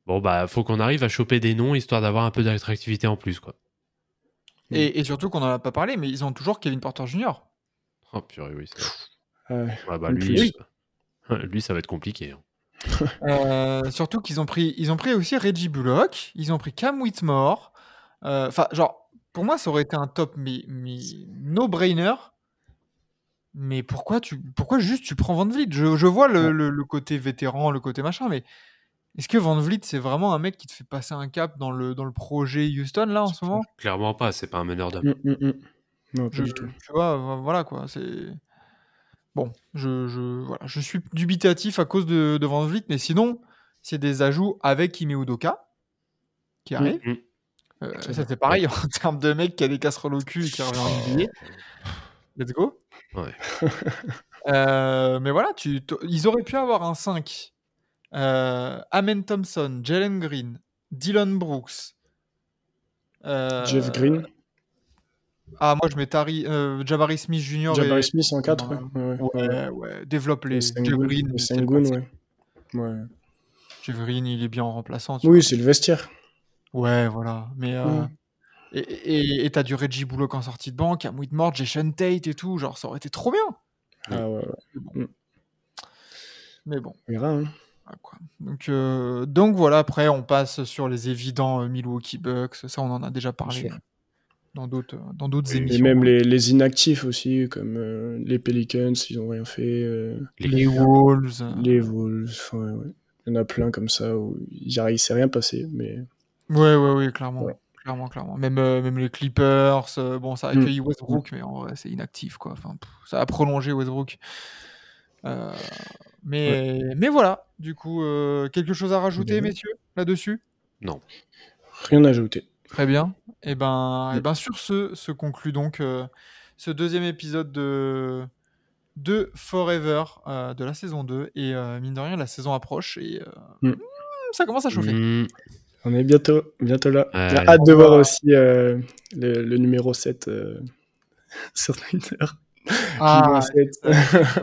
S3: bon, bah, faut qu'on arrive à choper des noms histoire d'avoir un peu d'attractivité en plus, quoi.
S1: Et, et surtout qu'on en a pas parlé, mais ils ont toujours Kevin Porter Jr.
S3: Oh, purée, oui. c'est bah, [LAUGHS] lui, ça va être compliqué. hein.
S1: Euh, surtout qu'ils ont pris, ils ont pris aussi Reggie Bullock, ils ont pris Cam Whitmore. Euh, Enfin, genre, pour moi, ça aurait été un top, mais, mais no-brainer. Mais pourquoi tu, pourquoi juste tu prends Van Vliet? Je, je vois le,
S2: Ouais.
S1: le- le côté vétéran, le côté machin, mais est-ce que Van Vliet c'est vraiment un mec qui te fait passer un cap dans le, dans le projet Houston là en ce moment?
S3: Clairement pas, c'est pas un meneur d'homme.
S2: Mm, mm, mm. Non, pas
S1: je,
S2: du tout.
S1: Tu vois, vo- voilà quoi. C'est bon. Je, je, voilà, je suis dubitatif à cause de, de Van Vliet, mais sinon, c'est des ajouts avec Ime Udoka qui arrive.
S3: Mm.
S1: Euh, ça c'est pareil en [LAUGHS] termes de mec qui a des casseroles au cul et qui revient en NBA. Let's go.
S3: Ouais. [LAUGHS]
S1: Euh, mais voilà, tu, ils auraient pu avoir un 5. Euh, Amen Thompson, Jalen Green, Dylan Brooks. euh,
S2: Jeff Green,
S1: Ah, moi je mets Tari, euh, Jabari Smith Jr.
S2: Jabari
S1: et-
S2: Smith en 4, ouais.
S1: Ouais,
S2: ouais,
S1: développe les principe.
S2: ouais. ouais.
S1: Il est bien en remplaçant.
S2: Oui, c'est le vestiaire.
S1: Ouais, voilà. Mais euh,
S2: Mm.
S1: et t'as du Reggie Bullock en sortie de banque, à Whitmore, Jason Tate et tout, genre ça aurait été trop bien.
S2: Ah ouais, ouais.
S1: Mais bon,
S2: On verra, hein.
S1: quoi. Donc euh, donc voilà. Après, on passe sur les évidents euh, Milwaukee Bucks. Ça, on en a déjà parlé. Dans d'autres dans d'autres
S2: Et
S1: émissions.
S2: même les, les inactifs aussi, comme euh, les Pelicans, ils ont rien fait. euh,
S1: les Wolves. euh,
S2: les Wolves, ouais, ouais. Il y en a plein comme ça où il il s'est rien passé, mais
S1: Ouais, ouais, ouais, clairement.
S2: Ouais.
S1: Clairement, clairement. Même, euh, même les Clippers, euh, bon, ça a
S2: Mm.
S1: accueilli Westbrook, mais en vrai, c'est inactif, quoi. Enfin, pff, ça a prolongé Westbrook. Euh, mais, mais voilà, du coup, euh, quelque chose à rajouter, messieurs, là-dessus?
S3: Non.
S2: rien à ajouter.
S1: Très bien. Et ben,
S2: Mm.
S1: et ben sur ce, se conclut donc euh, ce deuxième épisode de, de Forever euh, de la saison 2. Et euh, mine de rien, la saison approche et euh,
S2: Mm.
S1: mm, ça commence à chauffer.
S3: Mm.
S2: On est bientôt, bientôt là. J'ai hâte de voir aussi euh, le, le numéro 7 euh, [LAUGHS] sur Twitter.
S1: Ah,
S2: Numéro 7.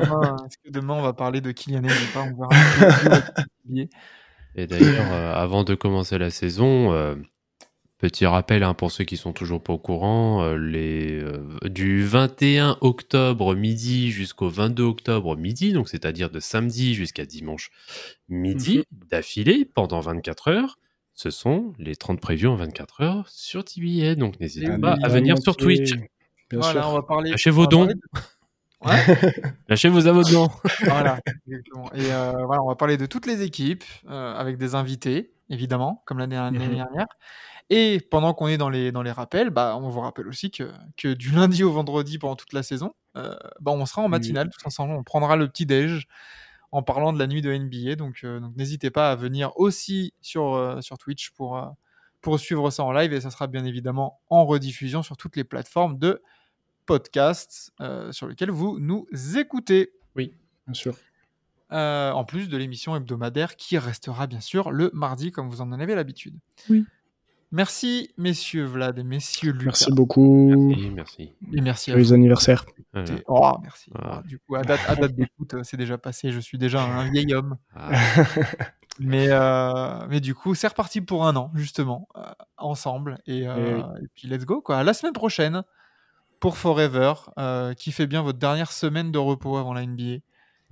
S1: demain, est-ce que demain on va parler de Kylian Mbappé On verra.
S3: Et d'ailleurs, euh, avant de commencer la saison, euh, petit rappel hein, pour ceux qui sont toujours pas au courant, euh, les, euh, du 21 octobre midi jusqu'au 22 octobre midi, donc c'est-à-dire de samedi jusqu'à dimanche midi, d'affilée pendant 24 heures, ce sont les 30 previews en 24 heures sur TBA. Donc n'hésitez
S1: Et
S3: pas à venir sur Twitch.
S2: Bien
S1: voilà,
S2: sûr.
S1: on va parler.
S3: Lâchez vos dons.
S1: Ouais, [LAUGHS]
S3: Lâchez vos abonnements. [LAUGHS]
S1: voilà, exactement. Et euh, voilà, on va parler de toutes les équipes euh, avec des invités, évidemment, comme l'année l'année
S2: Mhm.
S1: dernière. Et pendant qu'on est dans les, dans les rappels, bah, on vous rappelle aussi que, que du lundi au vendredi pendant toute la saison, euh, bah, on sera en
S2: Oui.
S1: matinale tous ensemble. On prendra le petit déj en parlant de la nuit de NBA. Donc, euh, donc n'hésitez pas à venir aussi sur, euh, sur Twitch pour, euh, pour suivre ça en live. Et ça sera bien évidemment en rediffusion sur toutes les plateformes de podcast euh, sur lesquelles vous nous écoutez.
S2: Bien sûr.
S1: Euh, en plus de l'émission hebdomadaire qui restera bien sûr le mardi comme vous en avez l'habitude.
S3: Oui.
S1: Merci messieurs Vlad et messieurs Lucas.
S2: Merci beaucoup.
S3: Merci, merci.
S1: Et merci à vous.
S2: Joyeux anniversaire.
S3: Voilà.
S1: Et- Oh, merci.
S3: Voilà.
S1: Oh, du coup, à date, à date d'écoute, euh, c'est déjà passé. Je suis déjà un vieil homme.
S3: Ah,
S1: Mais, euh, mais du coup, c'est reparti pour un an, justement, euh, ensemble. Et, euh, et puis, let's go, quoi. À la semaine prochaine pour Forever. Euh, kiffez bien votre dernière semaine de repos avant la NBA.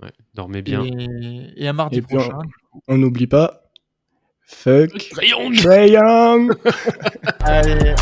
S3: ouais. Dormez bien.
S1: Et, et à mardi prochain.
S2: On n'oublie pas. Fuck. Trae Young [LAUGHS]
S1: Allez,